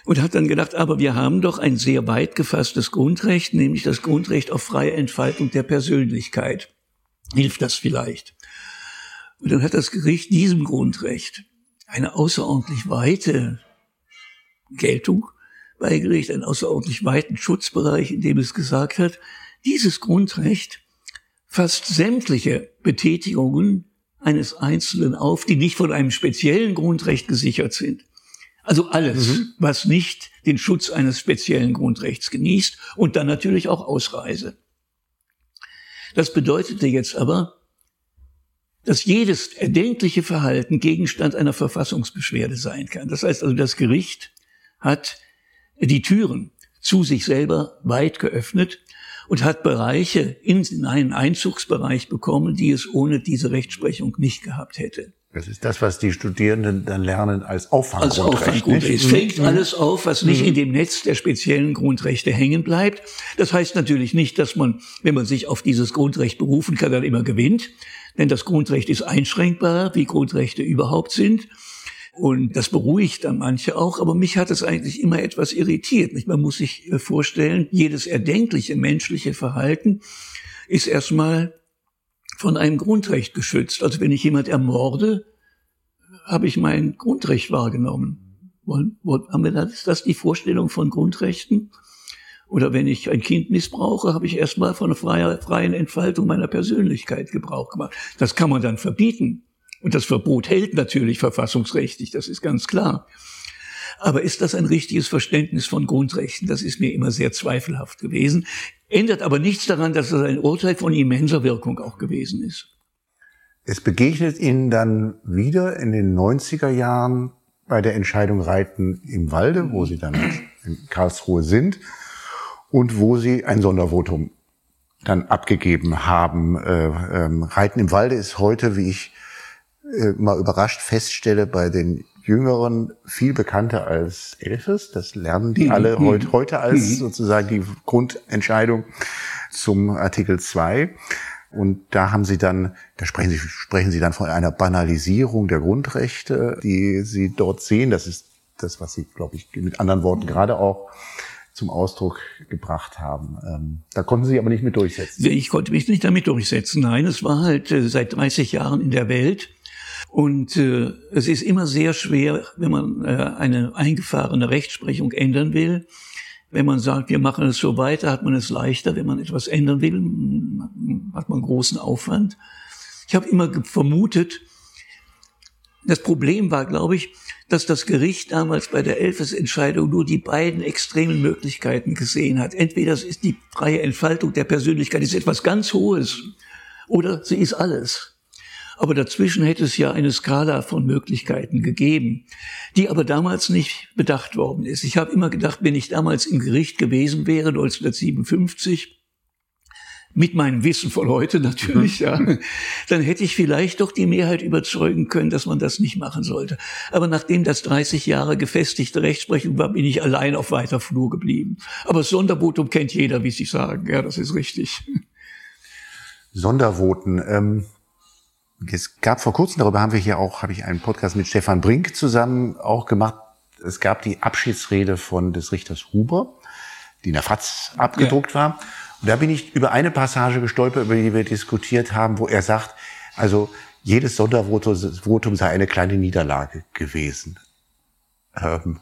Und hat dann gedacht, aber wir haben doch ein sehr weit gefasstes Grundrecht, nämlich das Grundrecht auf freie Entfaltung der Persönlichkeit. Hilft das vielleicht? Und dann hat das Gericht diesem Grundrecht eine außerordentlich weite Geltung beigelegt, einen außerordentlich weiten Schutzbereich, in dem es gesagt hat, dieses Grundrecht fasst sämtliche Betätigungen eines Einzelnen auf, die nicht von einem speziellen Grundrecht gesichert sind. Also alles, mhm. was nicht den Schutz eines speziellen Grundrechts genießt und dann natürlich auch Ausreise. Das bedeutete jetzt aber, dass jedes erdenkliche Verhalten Gegenstand einer Verfassungsbeschwerde sein kann. Das heißt also, das Gericht hat die Türen zu sich selber weit geöffnet und hat Bereiche in einen Einzugsbereich bekommen, die es ohne diese Rechtsprechung nicht gehabt hätte. Das ist das, was die Studierenden dann lernen als Auffanggrundrecht. Als Auffanggrundrecht. Es fängt mhm. alles auf, was nicht mhm. in dem Netz der speziellen Grundrechte hängen bleibt. Das heißt natürlich nicht, dass man, wenn man sich auf dieses Grundrecht berufen kann, dann immer gewinnt. Denn das Grundrecht ist einschränkbar, wie Grundrechte überhaupt sind. Und das beruhigt dann manche auch, aber mich hat es eigentlich immer etwas irritiert. Man muss sich äh, vorstellen, jedes erdenkliche menschliche Verhalten ist erstmal von einem Grundrecht geschützt. Also wenn ich jemand ermorde, habe ich mein Grundrecht wahrgenommen. Ist das die Vorstellung von Grundrechten? Oder wenn ich ein Kind missbrauche, habe ich erstmal von einer freien Entfaltung meiner Persönlichkeit Gebrauch gemacht. Das kann man dann verbieten. Und das Verbot hält natürlich verfassungsrechtlich, das ist ganz klar. Aber ist das ein richtiges Verständnis von Grundrechten? Das ist mir immer sehr zweifelhaft gewesen. Ändert aber nichts daran, dass es ein Urteil von immenser Wirkung auch gewesen ist. Es begegnet Ihnen dann wieder in den 90er Jahren bei der Entscheidung Reiten im Walde, wo Sie dann in Karlsruhe sind und wo sie ein Sondervotum dann abgegeben haben. Äh, ähm, Reiten im Walde ist heute, wie ich äh, mal überrascht feststelle, bei den Jüngeren viel bekannter als Elfes. Das lernen die mhm. alle mhm. heute, heute als mhm. sozusagen die Grundentscheidung zum Artikel 2. Und da haben sie dann, da sprechen sie, sprechen sie dann von einer Banalisierung der Grundrechte, die sie dort sehen. Das ist das, was sie, glaube ich, mit anderen Worten gerade auch zum Ausdruck gebracht haben. Ähm, da konnten Sie aber nicht mit durchsetzen. Ich konnte mich nicht damit durchsetzen. Nein, es war halt äh, seit 30 Jahren in der Welt. Und äh, es ist immer sehr schwer, wenn man äh, eine eingefahrene Rechtsprechung ändern will. Wenn man sagt, wir machen es so weiter, hat man es leichter. Wenn man etwas ändern will, hat man großen Aufwand. Ich habe immer vermutet, das Problem war, glaube ich, dass das Gericht damals bei der Elfes-Entscheidung nur die beiden extremen Möglichkeiten gesehen hat. Entweder es ist die freie Entfaltung der Persönlichkeit, ist etwas ganz Hohes, oder sie ist alles. Aber dazwischen hätte es ja eine Skala von Möglichkeiten gegeben, die aber damals nicht bedacht worden ist. Ich habe immer gedacht, wenn ich damals im Gericht gewesen wäre, 1957, mit meinem Wissen von heute natürlich, ja, dann hätte ich vielleicht doch die Mehrheit überzeugen können, dass man das nicht machen sollte. Aber nachdem das 30 Jahre gefestigte Rechtsprechung war, bin ich allein auf weiter Flur geblieben. Aber das Sondervotum kennt jeder, wie Sie sagen. Ja, das ist richtig. Sondervoten. Ähm, es gab vor kurzem, darüber haben wir hier auch, habe ich einen Podcast mit Stefan Brink zusammen auch gemacht. Es gab die Abschiedsrede von des Richters Huber, die in der FAZ abgedruckt ja. war. Und da bin ich über eine Passage gestolpert, über die wir diskutiert haben, wo er sagt, also jedes Sondervotum sei eine kleine Niederlage gewesen. Ähm.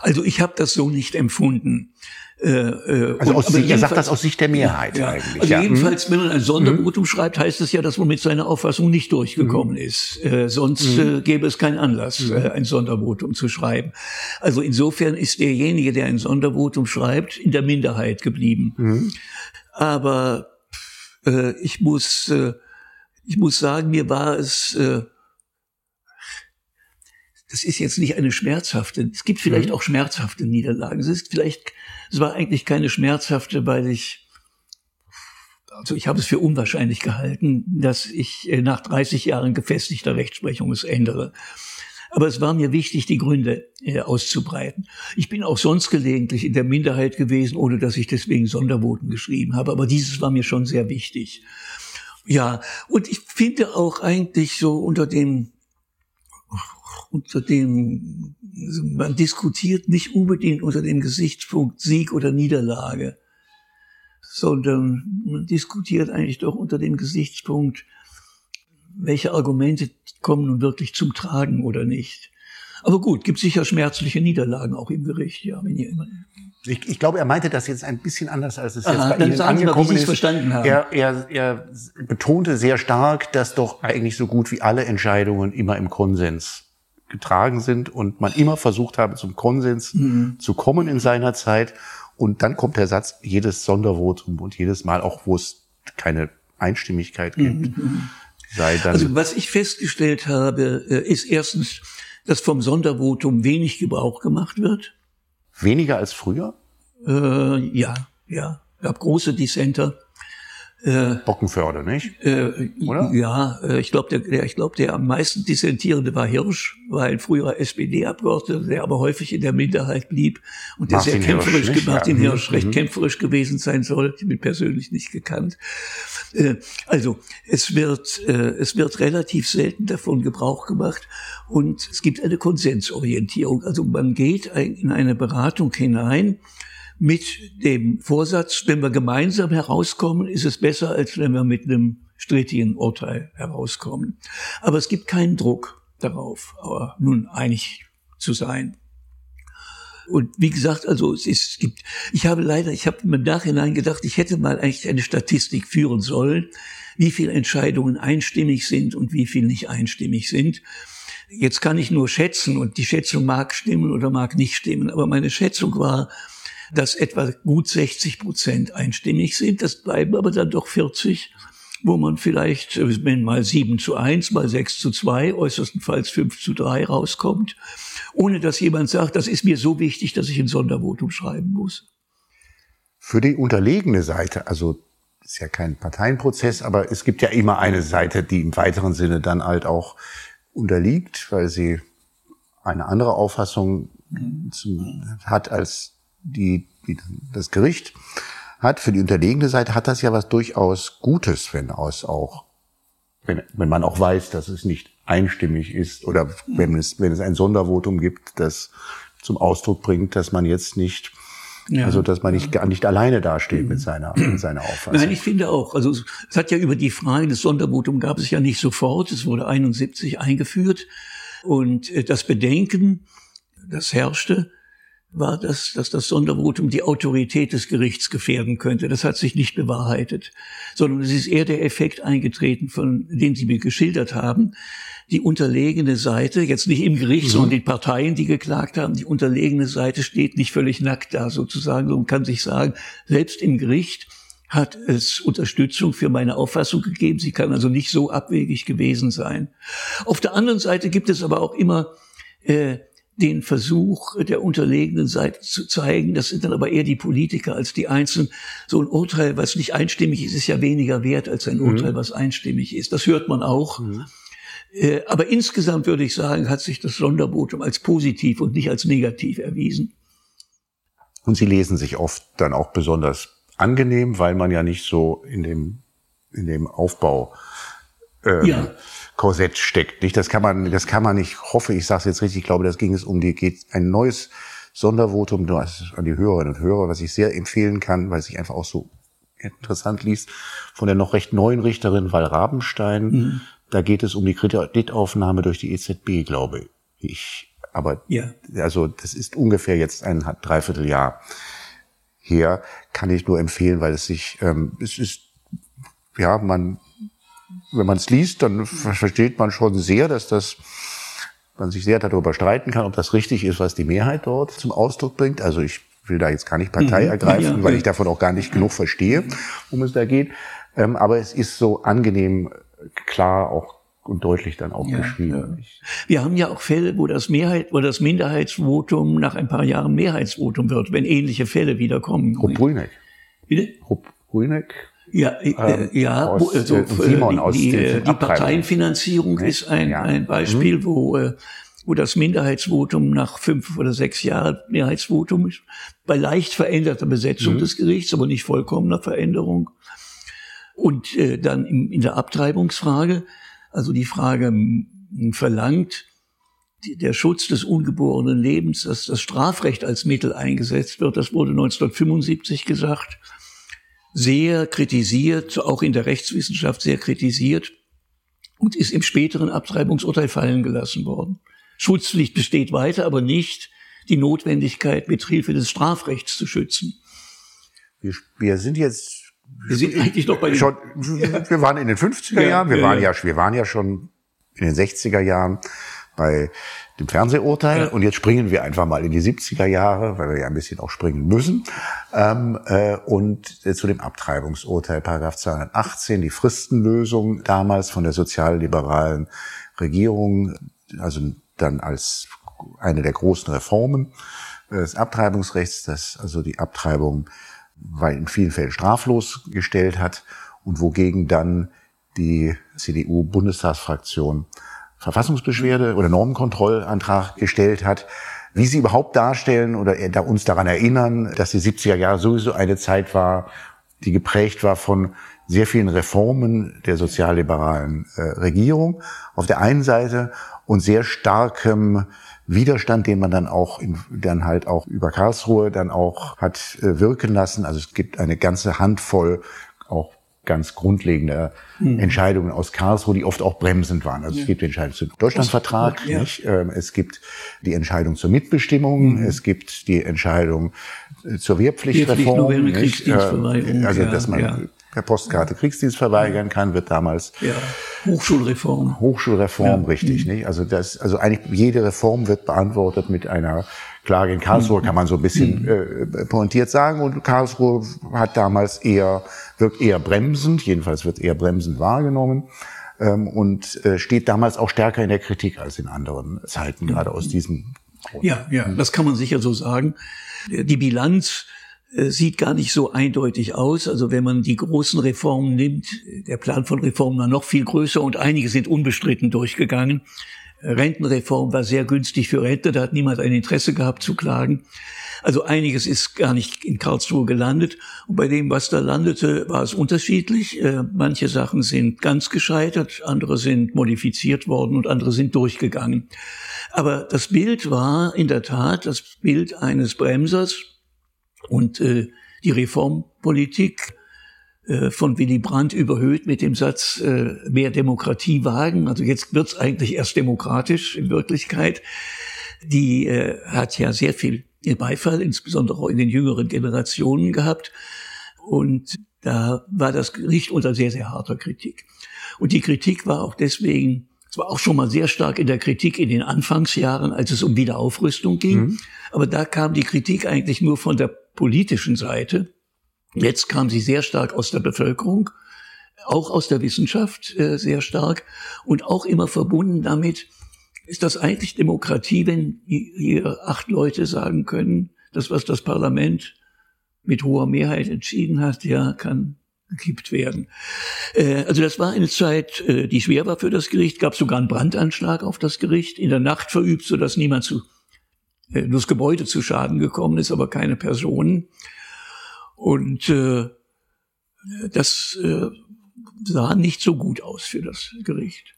Also ich habe das so nicht empfunden. Äh, äh, also aus er sagt das aus Sicht der Mehrheit ja, eigentlich. Also ja. jedenfalls, wenn man ein Sondervotum mhm. schreibt, heißt es ja, dass man mit seiner Auffassung nicht durchgekommen mhm. ist. Äh, sonst mhm. äh, gäbe es keinen Anlass, mhm. äh, ein Sondervotum zu schreiben. Also insofern ist derjenige, der ein Sondervotum schreibt, in der Minderheit geblieben. Mhm. Aber äh, ich muss, äh, ich muss sagen, mir war es äh, das ist jetzt nicht eine schmerzhafte, es gibt vielleicht mhm. auch schmerzhafte Niederlagen. Es ist vielleicht, es war eigentlich keine schmerzhafte, weil ich, also ich habe es für unwahrscheinlich gehalten, dass ich äh, nach 30 Jahren gefestigter Rechtsprechung es ändere. Aber es war mir wichtig, die Gründe äh, auszubreiten. Ich bin auch sonst gelegentlich in der Minderheit gewesen, ohne dass ich deswegen Sondervoten geschrieben habe. Aber dieses war mir schon sehr wichtig. Ja, und ich finde auch eigentlich so unter dem unter dem, man diskutiert nicht unbedingt unter dem Gesichtspunkt Sieg oder Niederlage, sondern man diskutiert eigentlich doch unter dem Gesichtspunkt, welche Argumente kommen nun wirklich zum Tragen oder nicht. Aber gut, gibt sicher schmerzliche Niederlagen auch im Gericht, ja, wenn ihr immer. Ich, ich glaube, er meinte das jetzt ein bisschen anders, als es Aha, jetzt bei Ihnen angekommen mal, ist. Verstanden haben. Er, er, er betonte sehr stark, dass doch eigentlich so gut wie alle Entscheidungen immer im Konsens getragen sind und man immer versucht habe, zum Konsens mhm. zu kommen in seiner Zeit. Und dann kommt der Satz, jedes Sondervotum und jedes Mal, auch wo es keine Einstimmigkeit gibt, mhm. sei dann. Also was ich festgestellt habe, äh, ist erstens, dass vom Sondervotum wenig Gebrauch gemacht wird. Weniger als früher? Äh, ja, ja. Es gab große Dissenter. Äh, Bockenförde, nicht? Äh, Oder? Ja, äh, ich glaube, der, der, ich glaube, der am meisten dissentierende war Hirsch, war ein früherer SPD-Abgeordneter, der aber häufig in der Minderheit blieb und der Martin sehr kämpferisch, Hirsch, Martin ja. Hirsch, recht mhm. kämpferisch gewesen sein soll. Ich bin persönlich nicht gekannt. Äh, also, es wird, äh, es wird relativ selten davon Gebrauch gemacht und es gibt eine Konsensorientierung. Also man geht in eine Beratung hinein, mit dem Vorsatz, wenn wir gemeinsam herauskommen, ist es besser, als wenn wir mit einem strittigen Urteil herauskommen. Aber es gibt keinen Druck darauf, aber nun einig zu sein. Und wie gesagt, also es, ist, es gibt, ich habe leider, ich habe im Nachhinein gedacht, ich hätte mal eigentlich eine Statistik führen sollen, wie viele Entscheidungen einstimmig sind und wie viel nicht einstimmig sind. Jetzt kann ich nur schätzen und die Schätzung mag stimmen oder mag nicht stimmen, aber meine Schätzung war, dass etwa gut 60 Prozent einstimmig sind. Das bleiben aber dann doch 40, wo man vielleicht, wenn mal 7 zu 1, mal 6 zu 2, äußerstenfalls 5 zu 3 rauskommt, ohne dass jemand sagt, das ist mir so wichtig, dass ich ein Sondervotum schreiben muss. Für die unterlegene Seite, also ist ja kein Parteienprozess, aber es gibt ja immer eine Seite, die im weiteren Sinne dann halt auch unterliegt, weil sie eine andere Auffassung hat als die, die das Gericht hat, für die unterlegene Seite hat das ja was durchaus Gutes, wenn aus auch, wenn, wenn man auch weiß, dass es nicht einstimmig ist oder wenn es, wenn es ein Sondervotum gibt, das zum Ausdruck bringt, dass man jetzt nicht ja. Also, dass man nicht, nicht alleine dasteht mit seiner, mit seiner Auffassung. Nein, ich finde auch. Also, es hat ja über die Frage des Sondervotums gab es ja nicht sofort. Es wurde 71 eingeführt. Und äh, das Bedenken, das herrschte, war, dass, dass das Sondervotum die Autorität des Gerichts gefährden könnte. Das hat sich nicht bewahrheitet, sondern es ist eher der Effekt eingetreten, von den Sie mir geschildert haben. Die unterlegene Seite, jetzt nicht im Gericht, mhm. sondern die Parteien, die geklagt haben, die unterlegene Seite steht nicht völlig nackt da sozusagen und kann sich sagen, selbst im Gericht hat es Unterstützung für meine Auffassung gegeben. Sie kann also nicht so abwegig gewesen sein. Auf der anderen Seite gibt es aber auch immer äh, den Versuch der unterlegenen Seite zu zeigen, das sind dann aber eher die Politiker als die Einzelnen. So ein Urteil, was nicht einstimmig ist, ist ja weniger wert als ein mhm. Urteil, was einstimmig ist. Das hört man auch. Mhm. Äh, aber insgesamt würde ich sagen, hat sich das Sondervotum als positiv und nicht als negativ erwiesen. Und sie lesen sich oft dann auch besonders angenehm, weil man ja nicht so in dem, in dem Aufbau ähm, ja. Korsett steckt. Nicht? Das kann man, das kann man nicht. Hoffe, ich sage es jetzt richtig. Ich glaube, das ging es um die geht ein neues Sondervotum an die Hörerinnen und Hörer, was ich sehr empfehlen kann, weil es sich einfach auch so interessant liest, von der noch recht neuen Richterin Val Rabenstein. Mhm. Da geht es um die Kreditaufnahme durch die EZB, glaube ich. Aber ja. also das ist ungefähr jetzt ein Dreivierteljahr her, kann ich nur empfehlen, weil es sich, ähm, es ist, ja, man wenn man es liest, dann versteht man schon sehr, dass das man sich sehr darüber streiten kann, ob das richtig ist, was die Mehrheit dort zum Ausdruck bringt. Also ich will da jetzt gar nicht Partei mhm. ergreifen, ja, weil ich davon auch gar nicht genug verstehe, um es da geht. Ähm, aber es ist so angenehm klar auch und deutlich dann auch ja, geschrieben. Ja. Wir haben ja auch Fälle, wo das Mehrheit, wo das Minderheitsvotum nach ein paar Jahren Mehrheitsvotum wird, wenn ähnliche Fälle wiederkommen. Rupp Brüneck. Bitte? Rupp Brüneck ja, äh, ähm, ja, aus, also äh, Simon aus die, die, die Parteienfinanzierung ne? ist ein, ja. ein Beispiel, mhm. wo äh, wo das Minderheitsvotum nach fünf oder sechs Jahren Mehrheitsvotum ist, bei leicht veränderter Besetzung mhm. des Gerichts, aber nicht vollkommener Veränderung. Und äh, dann in, in der Abtreibungsfrage, also die Frage verlangt, der Schutz des ungeborenen Lebens, dass das Strafrecht als Mittel eingesetzt wird, das wurde 1975 gesagt sehr kritisiert, auch in der Rechtswissenschaft sehr kritisiert und ist im späteren Abtreibungsurteil fallen gelassen worden. Schutzpflicht besteht weiter, aber nicht die Notwendigkeit, mit Hilfe des Strafrechts zu schützen. Wir, wir sind jetzt wir sind eigentlich noch bei den schon, wir waren in den 50er Jahren, wir waren ja, wir waren ja schon in den 60er Jahren bei dem Fernsehurteil. Ja. Und jetzt springen wir einfach mal in die 70er Jahre, weil wir ja ein bisschen auch springen müssen. Ähm, äh, und äh, zu dem Abtreibungsurteil, Paragraph 218, die Fristenlösung damals von der sozialliberalen Regierung, also dann als eine der großen Reformen äh, des Abtreibungsrechts, das also die Abtreibung weil in vielen Fällen straflos gestellt hat und wogegen dann die CDU-Bundestagsfraktion Verfassungsbeschwerde oder Normenkontrollantrag gestellt hat, wie sie überhaupt darstellen oder uns daran erinnern, dass die 70er Jahre sowieso eine Zeit war, die geprägt war von sehr vielen Reformen der sozialliberalen äh, Regierung auf der einen Seite und sehr starkem Widerstand, den man dann auch in, dann halt auch über Karlsruhe dann auch hat äh, wirken lassen. Also es gibt eine ganze Handvoll auch ganz grundlegende mhm. Entscheidungen aus Karlsruhe, die oft auch bremsend waren. Also ja. es gibt die Entscheidung zum Deutschlandvertrag, ja. nicht? Ähm, es gibt die Entscheidung zur Mitbestimmung, mhm. es gibt die Entscheidung äh, zur Wehrpflichtreform. Nicht? Ähm, also dass man ja. per Postkarte Kriegsdienst verweigern kann, wird damals ja. Hochschulreform. Hochschulreform, richtig, nicht? Also das, also eigentlich jede Reform wird beantwortet mit einer Klage in Karlsruhe, mhm. kann man so ein bisschen mhm. äh, pointiert sagen. Und Karlsruhe hat damals eher, wirkt eher bremsend, jedenfalls wird eher bremsend wahrgenommen ähm, und äh, steht damals auch stärker in der Kritik als in anderen Zeiten, gerade aus diesem Grund. Ja, ja, das kann man sicher so sagen. Die Bilanz äh, sieht gar nicht so eindeutig aus. Also wenn man die großen Reformen nimmt, der Plan von Reformen war noch viel größer und einige sind unbestritten durchgegangen. Rentenreform war sehr günstig für Rentner, da hat niemand ein Interesse gehabt zu klagen. Also einiges ist gar nicht in Karlsruhe gelandet. Und bei dem, was da landete, war es unterschiedlich. Äh, manche Sachen sind ganz gescheitert, andere sind modifiziert worden und andere sind durchgegangen. Aber das Bild war in der Tat das Bild eines Bremsers und äh, die Reformpolitik von Willy Brandt überhöht mit dem Satz äh, mehr Demokratie wagen. Also jetzt wird's eigentlich erst demokratisch in Wirklichkeit. Die äh, hat ja sehr viel Beifall, insbesondere auch in den jüngeren Generationen gehabt. Und da war das Gericht unter sehr, sehr harter Kritik. Und die Kritik war auch deswegen, es war auch schon mal sehr stark in der Kritik in den Anfangsjahren, als es um Wiederaufrüstung ging. Mhm. Aber da kam die Kritik eigentlich nur von der politischen Seite. Jetzt kam sie sehr stark aus der Bevölkerung, auch aus der Wissenschaft äh, sehr stark und auch immer verbunden damit, ist das eigentlich Demokratie, wenn hier acht Leute sagen können, das, was das Parlament mit hoher Mehrheit entschieden hat, ja, kann gekippt werden. Äh, also das war eine Zeit, äh, die schwer war für das Gericht. Gab sogar einen Brandanschlag auf das Gericht, in der Nacht verübt, so dass niemand zu, äh, das Gebäude zu Schaden gekommen ist, aber keine Personen. Und äh, das äh, sah nicht so gut aus für das Gericht.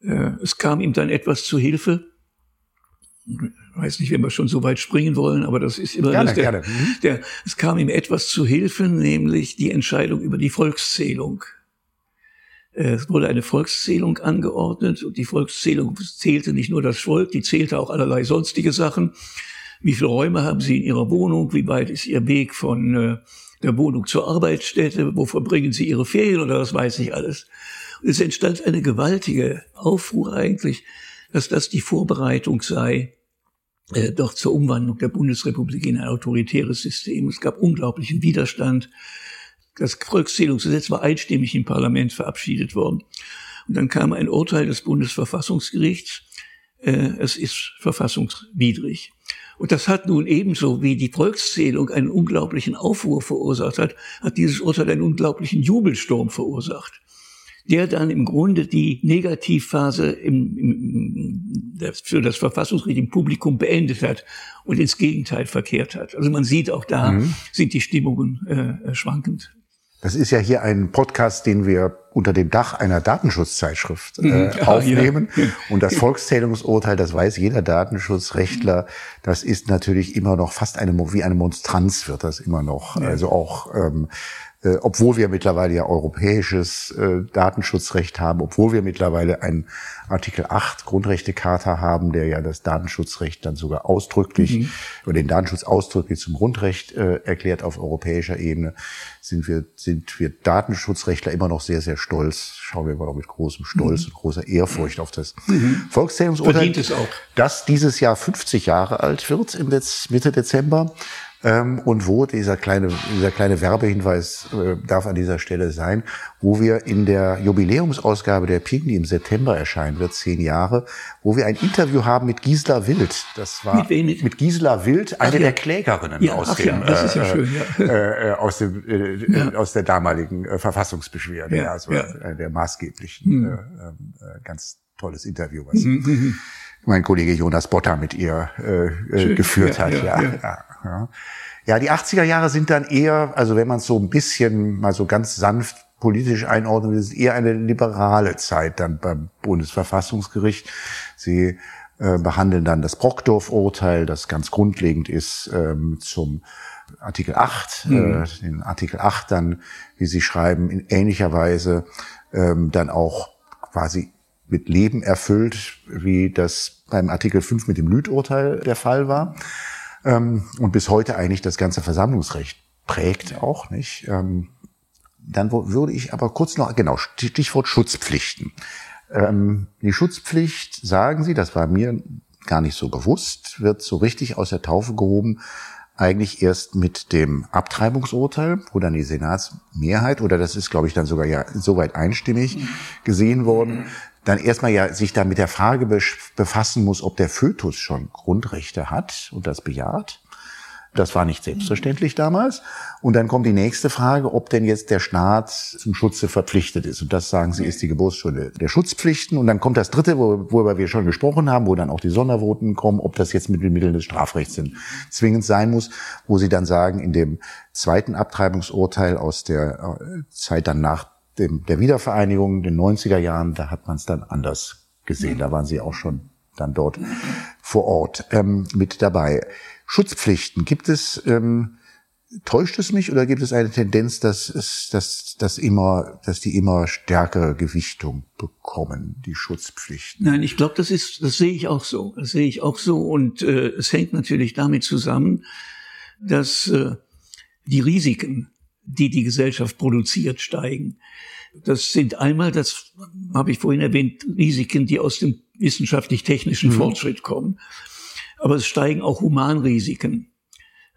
Äh, es kam ihm dann etwas zu Hilfe. Ich weiß nicht, wenn wir schon so weit springen wollen, aber das ist immer gerne, das, der, gerne. Mhm. Der, es kam ihm etwas zu Hilfe, nämlich die Entscheidung über die Volkszählung. Äh, es wurde eine Volkszählung angeordnet und die Volkszählung zählte nicht nur das Volk, die zählte auch allerlei sonstige Sachen. Wie viele Räume haben Sie in Ihrer Wohnung? Wie weit ist Ihr Weg von äh, der Wohnung zur Arbeitsstätte? Wo verbringen Sie Ihre Ferien oder was weiß ich alles? es entstand eine gewaltige Aufruhr eigentlich, dass das die Vorbereitung sei äh, doch zur Umwandlung der Bundesrepublik in ein autoritäres System. Es gab unglaublichen Widerstand. Das Volkszählungsgesetz war einstimmig im Parlament verabschiedet worden. Und dann kam ein Urteil des Bundesverfassungsgerichts. Äh, es ist verfassungswidrig. Und das hat nun ebenso wie die Volkszählung einen unglaublichen Aufruhr verursacht hat, hat dieses Urteil einen unglaublichen Jubelsturm verursacht der dann im Grunde die Negativphase im, im, für das Verfassungsrecht im Publikum beendet hat und ins Gegenteil verkehrt hat. Also man sieht auch da mhm. sind die Stimmungen äh, schwankend. Das ist ja hier ein Podcast, den wir unter dem Dach einer Datenschutzzeitschrift äh, mhm. aufnehmen. Ja. Und das Volkszählungsurteil, das weiß jeder Datenschutzrechtler, das ist natürlich immer noch fast eine, wie eine Monstranz wird das immer noch. Ja. Also auch ähm, äh, obwohl wir mittlerweile ja europäisches äh, Datenschutzrecht haben, obwohl wir mittlerweile einen Artikel 8 Grundrechtecharta haben, der ja das Datenschutzrecht dann sogar ausdrücklich mhm. oder den Datenschutz ausdrücklich zum Grundrecht äh, erklärt auf europäischer Ebene, sind wir, sind wir Datenschutzrechtler immer noch sehr, sehr stolz. Schauen wir immer noch mit großem Stolz mhm. und großer Ehrfurcht auf das mhm. Volkszählungsurteil, das dieses Jahr 50 Jahre alt wird im Mitte Dezember. Ähm, und wo dieser kleine, dieser kleine Werbehinweis äh, darf an dieser Stelle sein, wo wir in der Jubiläumsausgabe der Ping, die im September erscheinen wird, zehn Jahre, wo wir ein Interview haben mit Gisela Wild. Das war mit, wem? mit Gisela Wild, eine ja. der Klägerinnen ja, aus, dem, ja, ja schön, äh, äh, aus dem äh, aus der damaligen äh, Verfassungsbeschwerde, also äh, der maßgeblichen, mhm. äh, ganz tolles Interview, was mhm. Mhm. mein Kollege Jonas Botter mit ihr äh, geführt hat. ja. ja. Ja. ja, die 80er Jahre sind dann eher, also wenn man es so ein bisschen mal so ganz sanft politisch einordnet, ist eher eine liberale Zeit dann beim Bundesverfassungsgericht. Sie äh, behandeln dann das Brockdorf-Urteil, das ganz grundlegend ist ähm, zum Artikel 8, mhm. äh, den Artikel 8 dann, wie Sie schreiben, in ähnlicher Weise ähm, dann auch quasi mit Leben erfüllt, wie das beim Artikel 5 mit dem Lüth-Urteil der Fall war ähm, und bis heute eigentlich das ganze Versammlungsrecht prägt auch nicht. Ähm, dann würde ich aber kurz noch, genau, Stichwort Schutzpflichten. Ähm, die Schutzpflicht, sagen Sie, das war mir gar nicht so bewusst, wird so richtig aus der Taufe gehoben, eigentlich erst mit dem Abtreibungsurteil, wo dann die Senatsmehrheit, oder das ist, glaube ich, dann sogar ja soweit einstimmig mhm. gesehen worden, dann erstmal ja sich da mit der Frage befassen muss, ob der Fötus schon Grundrechte hat und das bejaht. Das war nicht selbstverständlich damals. Und dann kommt die nächste Frage, ob denn jetzt der Staat zum Schutze verpflichtet ist. Und das sagen Sie, ist die Geburtsstunde der Schutzpflichten. Und dann kommt das dritte, worüber wir schon gesprochen haben, wo dann auch die Sondervoten kommen, ob das jetzt mit den Mitteln des Strafrechts sind, zwingend sein muss, wo Sie dann sagen, in dem zweiten Abtreibungsurteil aus der äh, Zeit dann nach dem, der Wiedervereinigung, den 90er Jahren, da hat man es dann anders gesehen. Da waren Sie auch schon dann dort vor Ort ähm, mit dabei. Schutzpflichten, gibt es, ähm, täuscht es mich oder gibt es eine Tendenz, dass es, dass, dass immer, dass die immer stärkere Gewichtung bekommen, die Schutzpflichten? Nein, ich glaube, das ist, das sehe ich auch so. Das sehe ich auch so und äh, es hängt natürlich damit zusammen, dass äh, die Risiken, die die Gesellschaft produziert, steigen. Das sind einmal, das habe ich vorhin erwähnt, Risiken, die aus dem wissenschaftlich-technischen mhm. Fortschritt kommen. Aber es steigen auch Humanrisiken,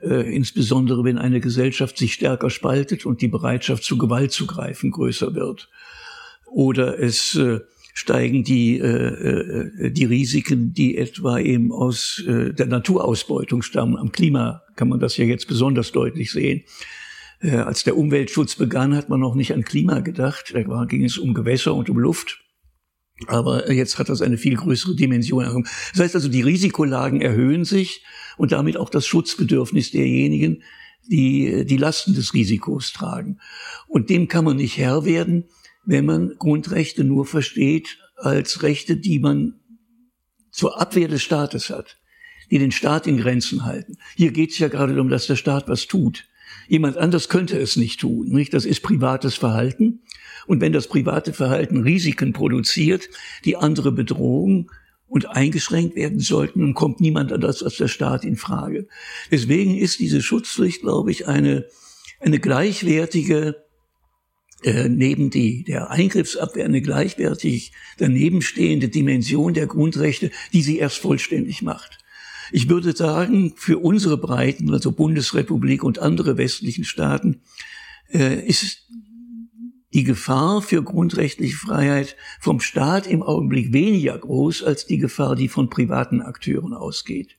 äh, insbesondere wenn eine Gesellschaft sich stärker spaltet und die Bereitschaft zu Gewalt zu greifen größer wird. Oder es äh, steigen die, äh, äh, die Risiken, die etwa eben aus äh, der Naturausbeutung stammen. Am Klima kann man das ja jetzt besonders deutlich sehen. Äh, als der Umweltschutz begann, hat man noch nicht an Klima gedacht. Da ging es um Gewässer und um Luft. Aber jetzt hat das eine viel größere Dimension. Das heißt also, die Risikolagen erhöhen sich und damit auch das Schutzbedürfnis derjenigen, die die Lasten des Risikos tragen. Und dem kann man nicht Herr werden, wenn man Grundrechte nur versteht als Rechte, die man zur Abwehr des Staates hat, die den Staat in Grenzen halten. Hier geht es ja gerade darum, dass der Staat was tut. Jemand anders könnte es nicht tun. Nicht? Das ist privates Verhalten. Und wenn das private Verhalten Risiken produziert, die andere Bedrohung und eingeschränkt werden sollten, dann kommt niemand anders als der Staat in Frage. Deswegen ist diese Schutzpflicht, glaube ich, eine, eine gleichwertige, äh, neben die, der Eingriffsabwehr eine gleichwertig daneben stehende Dimension der Grundrechte, die sie erst vollständig macht. Ich würde sagen, für unsere Breiten, also Bundesrepublik und andere westlichen Staaten, äh, ist die Gefahr für grundrechtliche Freiheit vom Staat im Augenblick weniger groß als die Gefahr, die von privaten Akteuren ausgeht.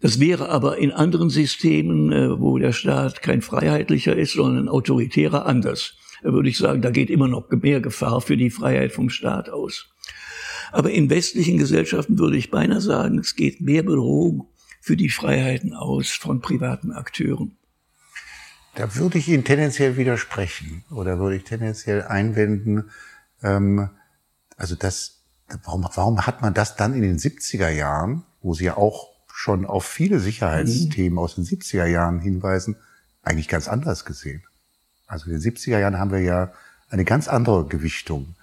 Das wäre aber in anderen Systemen, äh, wo der Staat kein freiheitlicher ist, sondern ein autoritärer, anders. Da würde ich sagen, da geht immer noch mehr Gefahr für die Freiheit vom Staat aus. Aber in westlichen Gesellschaften würde ich beinahe sagen, es geht mehr Bedrohung für die Freiheiten aus von privaten Akteuren. Da würde ich Ihnen tendenziell widersprechen oder würde ich tendenziell einwenden, ähm, also das, warum, warum hat man das dann in den 70er Jahren, wo Sie ja auch schon auf viele Sicherheitsthemen aus den 70er Jahren hinweisen, eigentlich ganz anders gesehen? Also in den 70er Jahren haben wir ja eine ganz andere Gewichtung,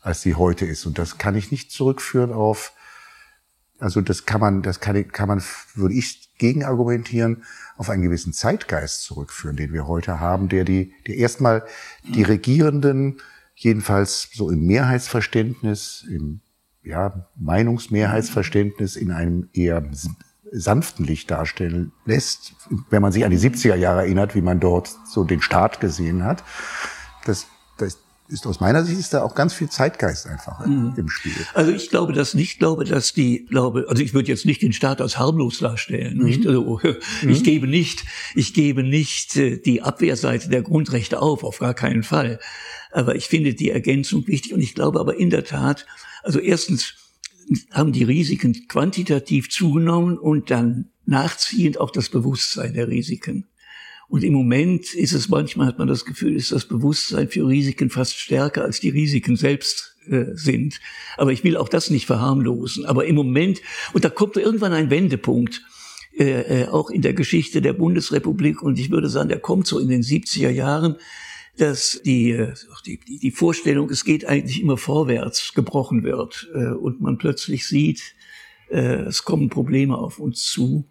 als sie heute ist. Und das kann ich nicht zurückführen auf, also das kann man, das kann, kann man, würde ich gegen argumentieren, auf einen gewissen Zeitgeist zurückführen, den wir heute haben, der die, der erstmal die Regierenden, jedenfalls so im Mehrheitsverständnis, im ja, Meinungsmehrheitsverständnis in einem eher sanften Licht darstellen lässt, wenn man sich an die 70er Jahre erinnert, wie man dort so den Staat gesehen hat. Das, ist aus meiner Sicht ist da auch ganz viel Zeitgeist einfach mhm. im Spiel. Also ich glaube das nicht, glaube, dass die, glaube, also ich würde jetzt nicht den Staat als harmlos darstellen. Mhm. Nicht? Also, ich mhm. gebe nicht, ich gebe nicht äh, die Abwehrseite der Grundrechte auf, auf gar keinen Fall. Aber ich finde die Ergänzung wichtig und ich glaube aber in der Tat, also erstens haben die Risiken quantitativ zugenommen und dann nachziehend auch das Bewusstsein der Risiken. Und im Moment ist es manchmal, hat man das Gefühl, ist das Bewusstsein für Risiken fast stärker als die Risiken selbst äh, sind. Aber ich will auch das nicht verharmlosen. Aber im Moment, und da kommt irgendwann ein Wendepunkt, äh, äh, auch in der Geschichte der Bundesrepublik, und ich würde sagen, der kommt so in den 70er Jahren, dass die, äh, die, die Vorstellung, es geht eigentlich immer vorwärts, gebrochen wird äh, und man plötzlich sieht, äh, es kommen Probleme auf uns zu.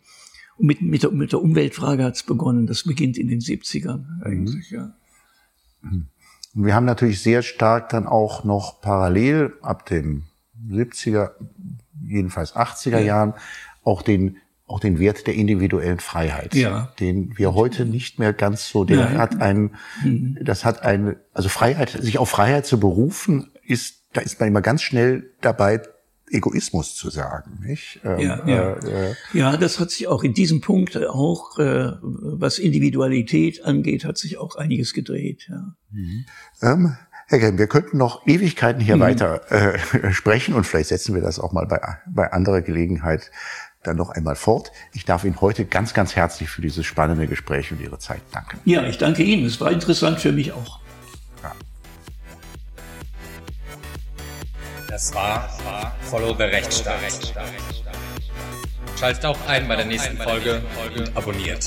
Mit, mit, der, mit der Umweltfrage hat es begonnen. Das beginnt in den 70ern eigentlich, mhm. ja. Und wir haben natürlich sehr stark dann auch noch parallel ab den 70er, jedenfalls 80er ja. Jahren auch den auch den Wert der individuellen Freiheit, ja. den wir heute nicht mehr ganz so, der Nein. hat ein, mhm. das hat ein, also Freiheit, sich auf Freiheit zu berufen, ist, da ist man immer ganz schnell dabei, Egoismus zu sagen. Nicht? Ähm, ja, ja. Äh, äh, ja, das hat sich auch in diesem Punkt auch, äh, was Individualität angeht, hat sich auch einiges gedreht. Ja. Mhm. Ähm, Herr Grimm, wir könnten noch Ewigkeiten hier mhm. weiter äh, sprechen und vielleicht setzen wir das auch mal bei, bei anderer Gelegenheit dann noch einmal fort. Ich darf Ihnen heute ganz, ganz herzlich für dieses spannende Gespräch und Ihre Zeit danken. Ja, ich danke Ihnen. Es war interessant für mich auch. Das war, Follow the Rechtsstaat. Schaltet auch ein bei der nächsten Folge und abonniert.